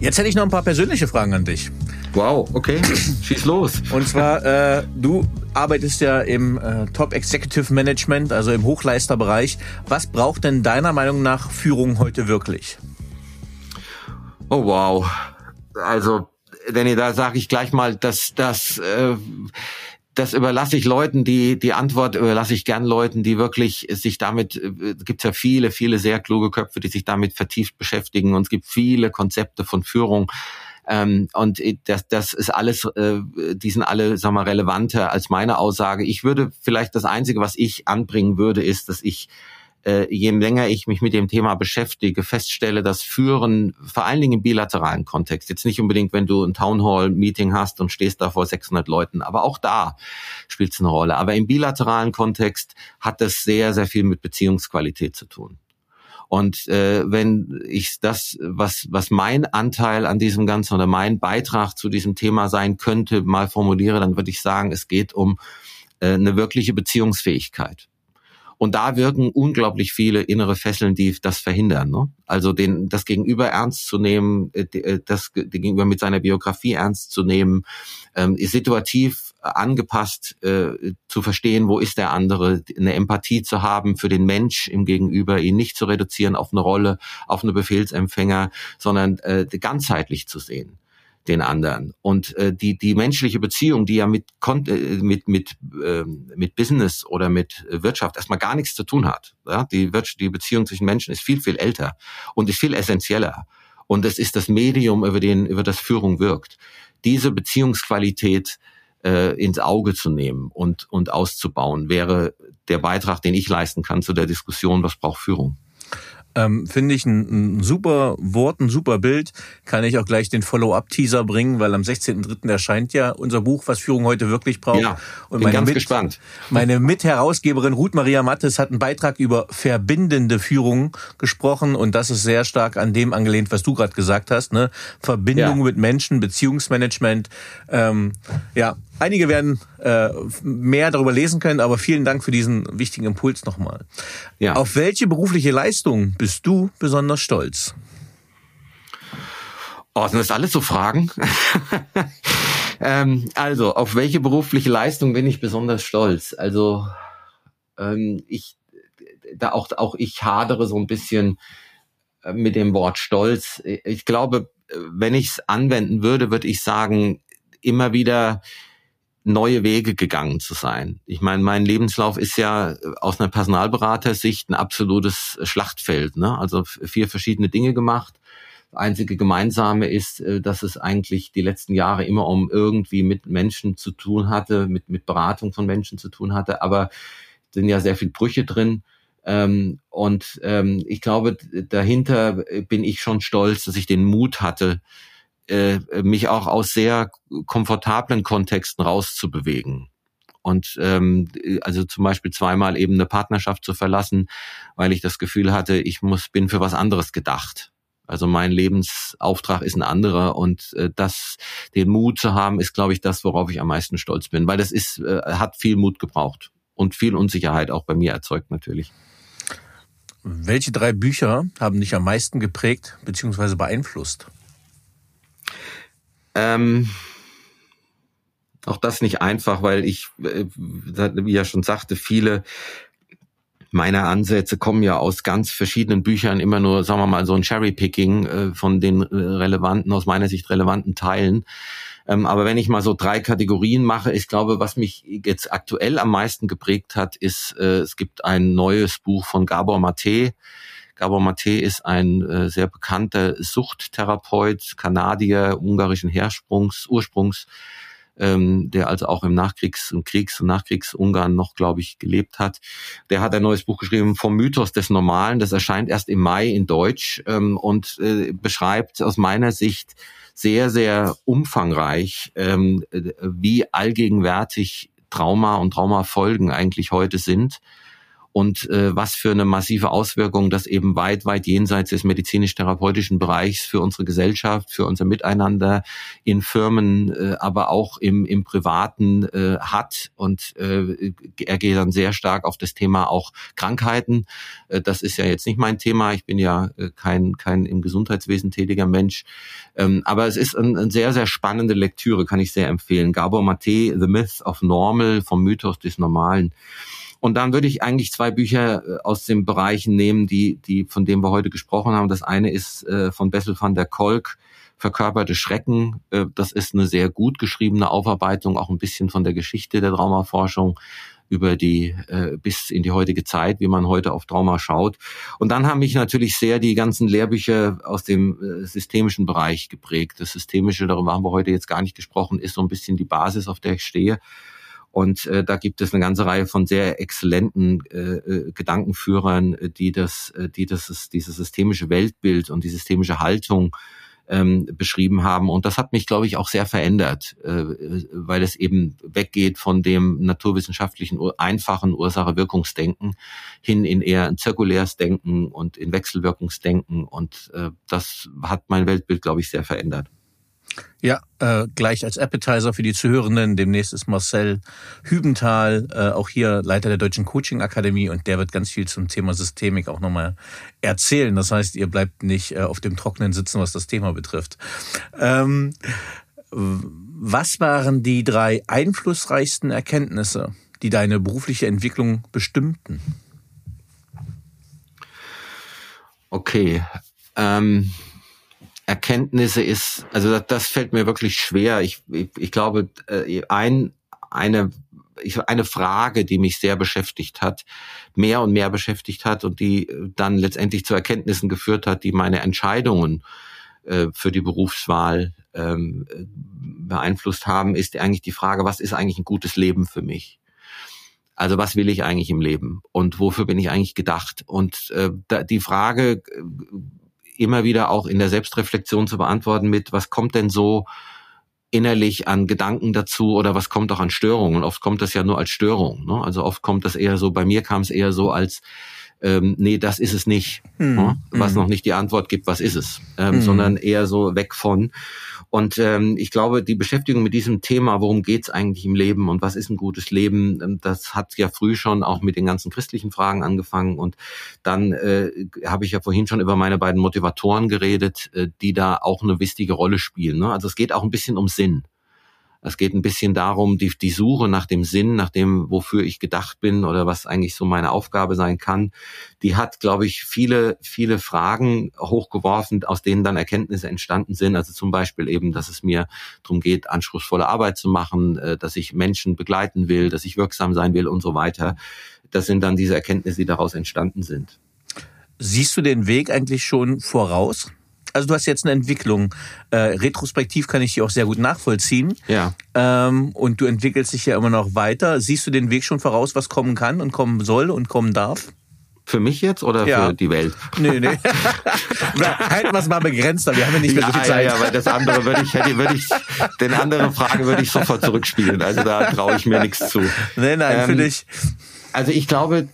[SPEAKER 3] Jetzt hätte ich noch ein paar persönliche Fragen an dich.
[SPEAKER 2] Wow, okay, schieß los.
[SPEAKER 3] Und zwar, äh, du arbeitest ja im äh, Top Executive Management, also im Hochleisterbereich. Was braucht denn deiner Meinung nach Führung heute wirklich?
[SPEAKER 2] Oh wow, also Danny, da sage ich gleich mal, dass das äh, das überlasse ich Leuten, die die Antwort überlasse ich gern Leuten, die wirklich sich damit äh, gibt ja viele, viele sehr kluge Köpfe, die sich damit vertieft beschäftigen und es gibt viele Konzepte von Führung ähm, und das, das ist alles, äh, die sind alle, sag mal, relevanter als meine Aussage. Ich würde vielleicht das Einzige, was ich anbringen würde, ist, dass ich äh, je länger ich mich mit dem Thema beschäftige, feststelle, dass Führen vor allen Dingen im bilateralen Kontext, jetzt nicht unbedingt, wenn du ein Townhall-Meeting hast und stehst da vor 600 Leuten, aber auch da spielt es eine Rolle. Aber im bilateralen Kontext hat das sehr, sehr viel mit Beziehungsqualität zu tun. Und äh, wenn ich das, was, was mein Anteil an diesem Ganzen oder mein Beitrag zu diesem Thema sein könnte, mal formuliere, dann würde ich sagen, es geht um äh, eine wirkliche Beziehungsfähigkeit. Und da wirken unglaublich viele innere Fesseln, die das verhindern. Ne? Also den, das Gegenüber ernst zu nehmen, äh, äh, das Gegenüber mit seiner Biografie ernst zu nehmen, ähm, situativ angepasst äh, zu verstehen, wo ist der andere, eine Empathie zu haben für den Mensch im Gegenüber, ihn nicht zu reduzieren auf eine Rolle, auf eine Befehlsempfänger, sondern äh, ganzheitlich zu sehen den anderen und äh, die die menschliche Beziehung, die ja mit äh, mit mit äh, mit Business oder mit Wirtschaft erstmal gar nichts zu tun hat. Ja? Die die Beziehung zwischen Menschen ist viel viel älter und ist viel essentieller und es ist das Medium über den über das Führung wirkt. Diese Beziehungsqualität äh, ins Auge zu nehmen und, und auszubauen, wäre der Beitrag, den ich leisten kann zu der Diskussion, was braucht Führung.
[SPEAKER 3] Ähm, Finde ich ein, ein, super Wort, ein super Bild. Kann ich auch gleich den Follow-up-Teaser bringen, weil am 16.03. erscheint ja unser Buch, was Führung heute wirklich braucht. Ja,
[SPEAKER 2] Und bin meine ganz Mit, gespannt.
[SPEAKER 3] Meine Mitherausgeberin Ruth Maria Mattes hat einen Beitrag über verbindende Führung gesprochen und das ist sehr stark an dem angelehnt, was du gerade gesagt hast. Ne? Verbindung ja. mit Menschen, Beziehungsmanagement. Ähm, ja, Einige werden äh, mehr darüber lesen können, aber vielen Dank für diesen wichtigen Impuls nochmal. Ja. Auf welche berufliche Leistung bist du besonders stolz?
[SPEAKER 2] Oh, sind das alles so Fragen? <laughs> ähm, also, auf welche berufliche Leistung bin ich besonders stolz? Also, ähm, ich, da auch, auch ich hadere so ein bisschen äh, mit dem Wort Stolz. Ich glaube, wenn ich es anwenden würde, würde ich sagen, immer wieder neue Wege gegangen zu sein. Ich meine, mein Lebenslauf ist ja aus einer Personalberatersicht ein absolutes Schlachtfeld. Ne? Also vier verschiedene Dinge gemacht. Das einzige Gemeinsame ist, äh, dass es eigentlich die letzten Jahre immer um irgendwie mit Menschen zu tun hatte, mit, mit Beratung von Menschen zu tun hatte. Aber sind ja sehr viel Brüche drin. Ähm, und ähm, ich glaube, dahinter bin ich schon stolz, dass ich den Mut hatte, äh, mich auch aus sehr komfortablen Kontexten rauszubewegen. Und ähm, also zum Beispiel zweimal eben eine Partnerschaft zu verlassen, weil ich das Gefühl hatte, ich muss bin für was anderes gedacht. Also mein Lebensauftrag ist ein anderer und äh, das, den Mut zu haben, ist, glaube ich, das, worauf ich am meisten stolz bin, weil das ist, äh, hat viel Mut gebraucht und viel Unsicherheit auch bei mir erzeugt natürlich.
[SPEAKER 3] Welche drei Bücher haben dich am meisten geprägt bzw. beeinflusst?
[SPEAKER 2] Ähm, auch das nicht einfach, weil ich, äh, wie ja schon sagte, viele meiner Ansätze kommen ja aus ganz verschiedenen Büchern, immer nur, sagen wir mal, so ein Cherry-Picking äh, von den äh, relevanten, aus meiner Sicht relevanten Teilen. Ähm, aber wenn ich mal so drei Kategorien mache, ich glaube, was mich jetzt aktuell am meisten geprägt hat, ist, es gibt ein neues Buch von Gabor Mate, Gabor Mate ist ein äh, sehr bekannter Suchttherapeut, Kanadier, ungarischen Hersprungs, Ursprungs, ähm, der also auch im Nachkriegs- und Kriegs- und Nachkriegs-Ungarn noch, glaube ich, gelebt hat. Der hat ein neues Buch geschrieben vom Mythos des Normalen. Das erscheint erst im Mai in Deutsch ähm, und äh, beschreibt aus meiner Sicht sehr, sehr umfangreich, ähm, wie allgegenwärtig Trauma und Traumafolgen eigentlich heute sind und äh, was für eine massive Auswirkung das eben weit, weit jenseits des medizinisch-therapeutischen Bereichs für unsere Gesellschaft, für unser Miteinander in Firmen, äh, aber auch im, im Privaten äh, hat. Und äh, er geht dann sehr stark auf das Thema auch Krankheiten. Äh, das ist ja jetzt nicht mein Thema. Ich bin ja äh, kein, kein im Gesundheitswesen tätiger Mensch. Ähm, aber es ist eine ein sehr, sehr spannende Lektüre, kann ich sehr empfehlen. Gabor Mate, The Myth of Normal, vom Mythos des Normalen. Und dann würde ich eigentlich zwei Bücher äh, aus den Bereichen nehmen, die, die, von denen wir heute gesprochen haben. Das eine ist äh, von Bessel van der Kolk, Verkörperte Schrecken. Äh, das ist eine sehr gut geschriebene Aufarbeitung, auch ein bisschen von der Geschichte der Traumaforschung über die äh, bis in die heutige Zeit, wie man heute auf Trauma schaut. Und dann haben mich natürlich sehr die ganzen Lehrbücher aus dem äh, systemischen Bereich geprägt. Das Systemische, darüber haben wir heute jetzt gar nicht gesprochen, ist so ein bisschen die Basis, auf der ich stehe. Und äh, da gibt es eine ganze Reihe von sehr exzellenten äh, äh Gedankenführern, äh, die das, äh, die das, dieses systemische Weltbild und die systemische Haltung ähm, beschrieben haben. Und das hat mich, glaube ich, auch sehr verändert, äh, weil es eben weggeht von dem naturwissenschaftlichen, einfachen Ursache-Wirkungsdenken hin in eher ein zirkuläres Denken und in Wechselwirkungsdenken. Und äh, das hat mein Weltbild, glaube ich, sehr verändert.
[SPEAKER 3] Ja, äh, gleich als Appetizer für die Zuhörenden. Demnächst ist Marcel Hübenthal, äh, auch hier Leiter der Deutschen Coaching Akademie und der wird ganz viel zum Thema Systemik auch nochmal erzählen. Das heißt, ihr bleibt nicht äh, auf dem Trockenen sitzen, was das Thema betrifft. Ähm, Was waren die drei einflussreichsten Erkenntnisse, die deine berufliche Entwicklung bestimmten?
[SPEAKER 2] Okay. Ähm, Erkenntnisse ist, also das, das, fällt mir wirklich schwer. Ich, ich, ich glaube, äh, ein, eine, eine Frage, die mich sehr beschäftigt hat, mehr und mehr beschäftigt hat und die dann letztendlich zu Erkenntnissen geführt hat, die meine Entscheidungen äh, für die Berufswahl ähm, beeinflusst haben, ist eigentlich die Frage, was ist eigentlich ein gutes Leben für mich? Also was will ich eigentlich im Leben und wofür bin ich eigentlich gedacht? Und äh, die Frage äh, immer wieder auch in der Selbstreflexion zu beantworten mit, was kommt denn so innerlich an Gedanken dazu oder was kommt auch an Störungen? Oft kommt das ja nur als Störung. Ne? Also oft kommt das eher so, bei mir kam es eher so als ähm, nee, das ist es nicht, hm. ne? was hm. noch nicht die Antwort gibt, was ist es, ähm, hm. sondern eher so weg von. Und ähm, ich glaube, die Beschäftigung mit diesem Thema, worum geht's eigentlich im Leben und was ist ein gutes Leben, ähm, das hat ja früh schon auch mit den ganzen christlichen Fragen angefangen. Und dann äh, habe ich ja vorhin schon über meine beiden Motivatoren geredet, äh, die da auch eine wichtige Rolle spielen. Ne? Also es geht auch ein bisschen um Sinn. Es geht ein bisschen darum, die, die Suche nach dem Sinn, nach dem, wofür ich gedacht bin oder was eigentlich so meine Aufgabe sein kann. Die hat, glaube ich, viele, viele Fragen hochgeworfen, aus denen dann Erkenntnisse entstanden sind. Also zum Beispiel eben, dass es mir darum geht, anspruchsvolle Arbeit zu machen, äh, dass ich Menschen begleiten will, dass ich wirksam sein will und so weiter. Das sind dann diese Erkenntnisse, die daraus entstanden sind.
[SPEAKER 3] Siehst du den Weg eigentlich schon voraus? Also du hast jetzt eine Entwicklung. Äh, retrospektiv kann ich die auch sehr gut nachvollziehen.
[SPEAKER 2] Ja.
[SPEAKER 3] Ähm, und du entwickelst dich ja immer noch weiter. Siehst du den Weg schon voraus, was kommen kann und kommen soll und kommen darf?
[SPEAKER 2] Für mich jetzt oder ja. für die Welt?
[SPEAKER 3] Nee, nee. Halten wir es mal begrenzter, wir haben ja nicht mehr so viel Zeit.
[SPEAKER 2] Ja, ja, weil das andere würde ich, hätte, würde ich, den andere Frage würde ich sofort zurückspielen. Also da traue ich mir nichts zu.
[SPEAKER 3] Nee, nein, ähm, finde ich.
[SPEAKER 2] Also ich glaube,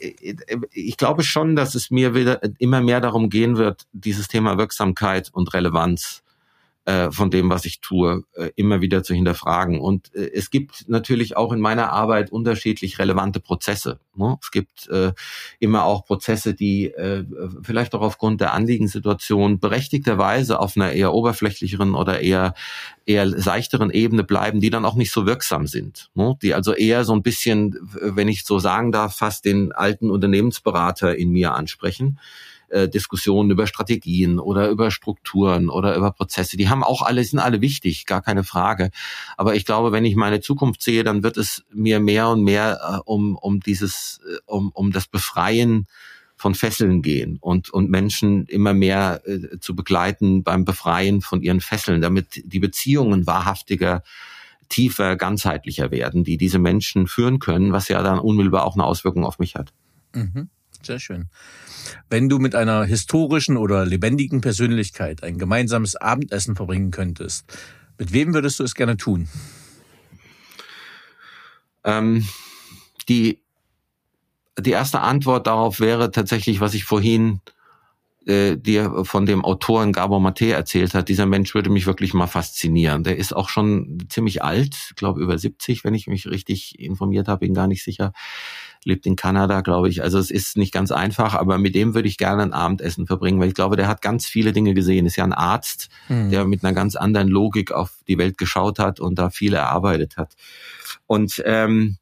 [SPEAKER 2] ich glaube schon, dass es mir wieder immer mehr darum gehen wird, dieses Thema Wirksamkeit und Relevanz äh, von dem, was ich tue, äh, immer wieder zu hinterfragen. Und äh, es gibt natürlich auch in meiner Arbeit unterschiedlich relevante Prozesse. Ne? Es gibt immer auch Prozesse, die vielleicht auch aufgrund der Anliegensituation berechtigterweise auf einer eher oberflächlicheren oder eher eher seichteren Ebene bleiben, die dann auch nicht so wirksam sind. Ne? Die also eher so ein bisschen, wenn ich so sagen darf, fast den alten Unternehmensberater in mir ansprechen äh, Diskussionen über Strategien oder über Strukturen oder über Prozesse. Die haben auch alle, sind alle wichtig, gar keine Frage. Aber ich glaube, wenn ich meine Zukunft sehe, dann wird es mir mehr und mehr äh, um, um dieses, äh, um, um das Befreien von Fesseln gehen und, und Menschen immer mehr äh, zu begleiten beim Befreien von ihren Fesseln, damit die Beziehungen wahrhaftiger tiefer, ganzheitlicher werden, die diese Menschen führen können, was ja dann unmittelbar auch eine Auswirkung auf mich hat.
[SPEAKER 3] Mhm. Sehr schön. Wenn du mit einer historischen oder lebendigen Persönlichkeit ein gemeinsames Abendessen verbringen könntest, mit wem würdest du es gerne tun?
[SPEAKER 2] Ähm, die, die erste Antwort darauf wäre tatsächlich, was ich vorhin äh, dir von dem Autoren Gabor Mate erzählt hat. Dieser Mensch würde mich wirklich mal faszinieren. Der ist auch schon ziemlich alt, glaube über 70, wenn ich mich richtig informiert habe, bin gar nicht sicher lebt in Kanada, glaube ich. Also es ist nicht ganz einfach, aber mit dem würde ich gerne ein Abendessen verbringen, weil ich glaube, der hat ganz viele Dinge gesehen. Ist ja ein Arzt, mhm. der mit einer ganz anderen Logik auf die Welt geschaut hat und da viel erarbeitet hat. Und ähm,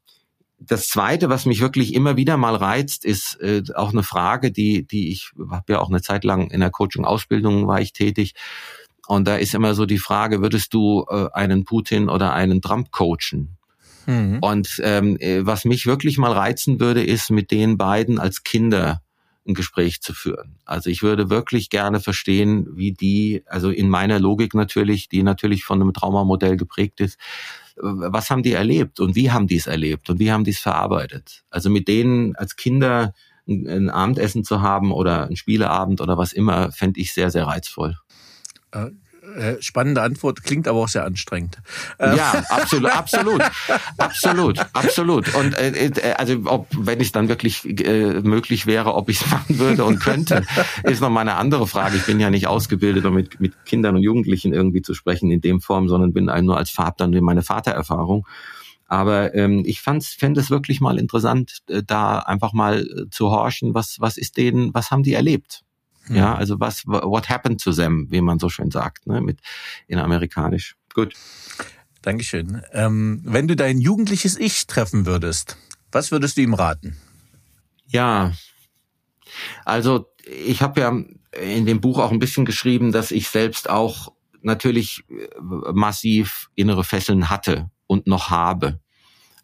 [SPEAKER 2] das Zweite, was mich wirklich immer wieder mal reizt, ist äh, auch eine Frage, die, die ich habe ja auch eine Zeit lang in der Coaching-Ausbildung war ich tätig. Und da ist immer so die Frage, würdest du äh, einen Putin oder einen Trump coachen? Mhm. Und ähm, äh, was mich wirklich mal reizen würde, ist mit den beiden als Kinder ein Gespräch zu führen. Also ich würde wirklich gerne verstehen, wie die, also in meiner Logik natürlich, die natürlich von einem Traumamodell geprägt ist, was haben die erlebt und wie haben die es erlebt und wie haben die es verarbeitet? Also mit denen als Kinder ein, ein Abendessen zu haben oder ein Spieleabend oder was immer, fände ich sehr, sehr reizvoll.
[SPEAKER 3] Äh, äh, spannende Antwort, klingt aber auch sehr anstrengend.
[SPEAKER 2] Ähm. Ja, absolut, absolut, absolut, absolut. Und äh, äh, also ob, wenn es dann wirklich äh, möglich wäre, ob ich es machen würde und könnte, ist noch mal eine andere Frage. Ich bin ja nicht ausgebildet, um mit, mit Kindern und Jugendlichen irgendwie zu sprechen in dem Form, sondern bin nur als Vater dann meine Vatererfahrung. Aber ähm, ich fände es wirklich mal interessant, äh, da einfach mal äh, zu horchen, was, was ist denen, was haben die erlebt? Ja, hm. also was, what happened to them, wie man so schön sagt, ne, mit in amerikanisch. Gut.
[SPEAKER 3] Dankeschön. Ähm, wenn du dein jugendliches Ich treffen würdest, was würdest du ihm raten?
[SPEAKER 2] Ja, also ich habe ja in dem Buch auch ein bisschen geschrieben, dass ich selbst auch natürlich massiv innere Fesseln hatte und noch habe.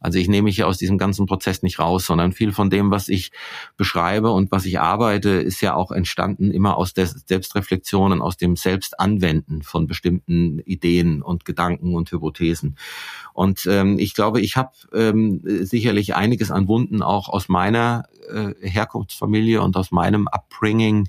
[SPEAKER 2] Also ich nehme mich ja aus diesem ganzen Prozess nicht raus, sondern viel von dem, was ich beschreibe und was ich arbeite, ist ja auch entstanden immer aus der Selbstreflexion und aus dem Selbstanwenden von bestimmten Ideen und Gedanken und Hypothesen. Und ähm, ich glaube, ich habe ähm, sicherlich einiges an Wunden auch aus meiner äh, Herkunftsfamilie und aus meinem Upbringing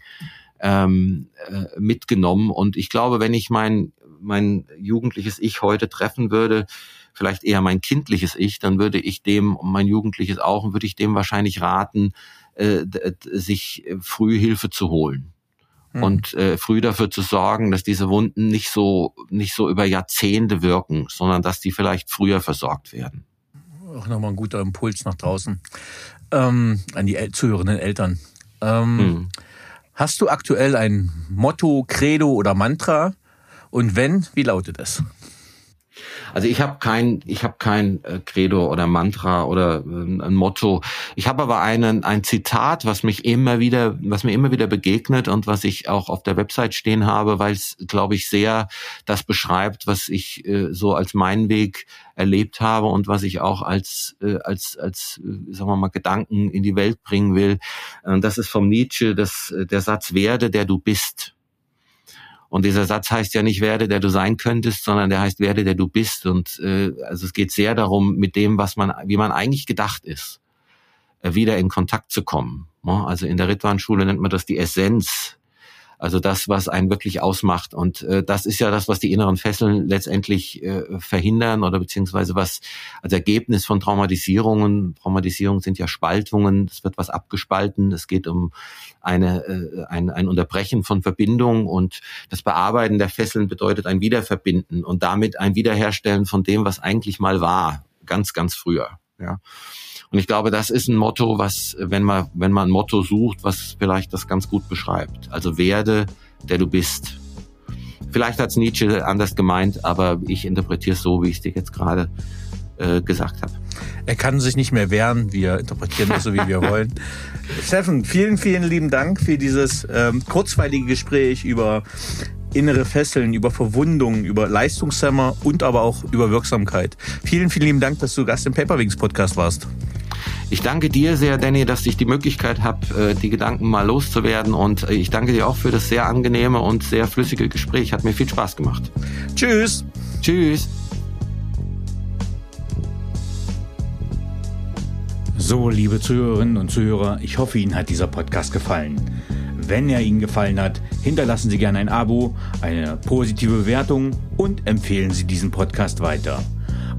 [SPEAKER 2] ähm, äh, mitgenommen. Und ich glaube, wenn ich mein mein jugendliches Ich heute treffen würde, vielleicht eher mein kindliches Ich, dann würde ich dem, mein jugendliches auch, würde ich dem wahrscheinlich raten, äh, sich früh Hilfe zu holen. Mhm. Und äh, früh dafür zu sorgen, dass diese Wunden nicht so nicht so über Jahrzehnte wirken, sondern dass die vielleicht früher versorgt werden.
[SPEAKER 3] Auch nochmal ein guter Impuls nach draußen ähm, an die El zuhörenden Eltern. Ähm, mhm. Hast du aktuell ein Motto, Credo oder Mantra? Und wenn, wie lautet es?
[SPEAKER 2] Also ich habe kein, ich habe kein äh, Credo oder Mantra oder äh, ein Motto. Ich habe aber einen, ein Zitat, was mich immer wieder, was mir immer wieder begegnet und was ich auch auf der Website stehen habe, weil es, glaube ich, sehr das beschreibt, was ich äh, so als meinen Weg erlebt habe und was ich auch als äh, als als äh, sagen wir mal Gedanken in die Welt bringen will. Und das ist vom Nietzsche, das der Satz werde der du bist. Und dieser Satz heißt ja nicht werde, der du sein könntest, sondern der heißt werde, der du bist. Und äh, also es geht sehr darum, mit dem, was man, wie man eigentlich gedacht ist, äh, wieder in Kontakt zu kommen. Also in der Ritwan-Schule nennt man das die Essenz also das, was einen wirklich ausmacht. Und äh, das ist ja das, was die inneren Fesseln letztendlich äh, verhindern oder beziehungsweise was als Ergebnis von Traumatisierungen, Traumatisierungen sind ja Spaltungen, es wird was abgespalten, es geht um eine, äh, ein, ein Unterbrechen von Verbindung und das Bearbeiten der Fesseln bedeutet ein Wiederverbinden und damit ein Wiederherstellen von dem, was eigentlich mal war, ganz, ganz früher. Ja. Und ich glaube, das ist ein Motto, was, wenn man, wenn man ein Motto sucht, was vielleicht das ganz gut beschreibt. Also werde, der du bist. Vielleicht hat es Nietzsche anders gemeint, aber ich interpretiere es so, wie ich es dir jetzt gerade äh, gesagt habe.
[SPEAKER 3] Er kann sich nicht mehr wehren, wir interpretieren das so, wie wir <laughs> wollen. Steffen, vielen, vielen lieben Dank für dieses ähm, kurzweilige Gespräch über innere Fesseln, über Verwundungen, über Leistungshemmer und aber auch über Wirksamkeit. Vielen, vielen lieben Dank, dass du Gast im Paperwings Podcast warst.
[SPEAKER 2] Ich danke dir sehr, Danny, dass ich die Möglichkeit habe, äh, die Gedanken mal loszuwerden. Und äh, ich danke dir auch für das sehr angenehme und sehr flüssige Gespräch. Hat mir viel Spaß gemacht.
[SPEAKER 3] Tschüss.
[SPEAKER 2] Tschüss.
[SPEAKER 3] So, liebe Zuhörerinnen und Zuhörer, ich hoffe, Ihnen hat dieser Podcast gefallen. Wenn er Ihnen gefallen hat, hinterlassen Sie gerne ein Abo, eine positive Bewertung und empfehlen Sie diesen Podcast weiter.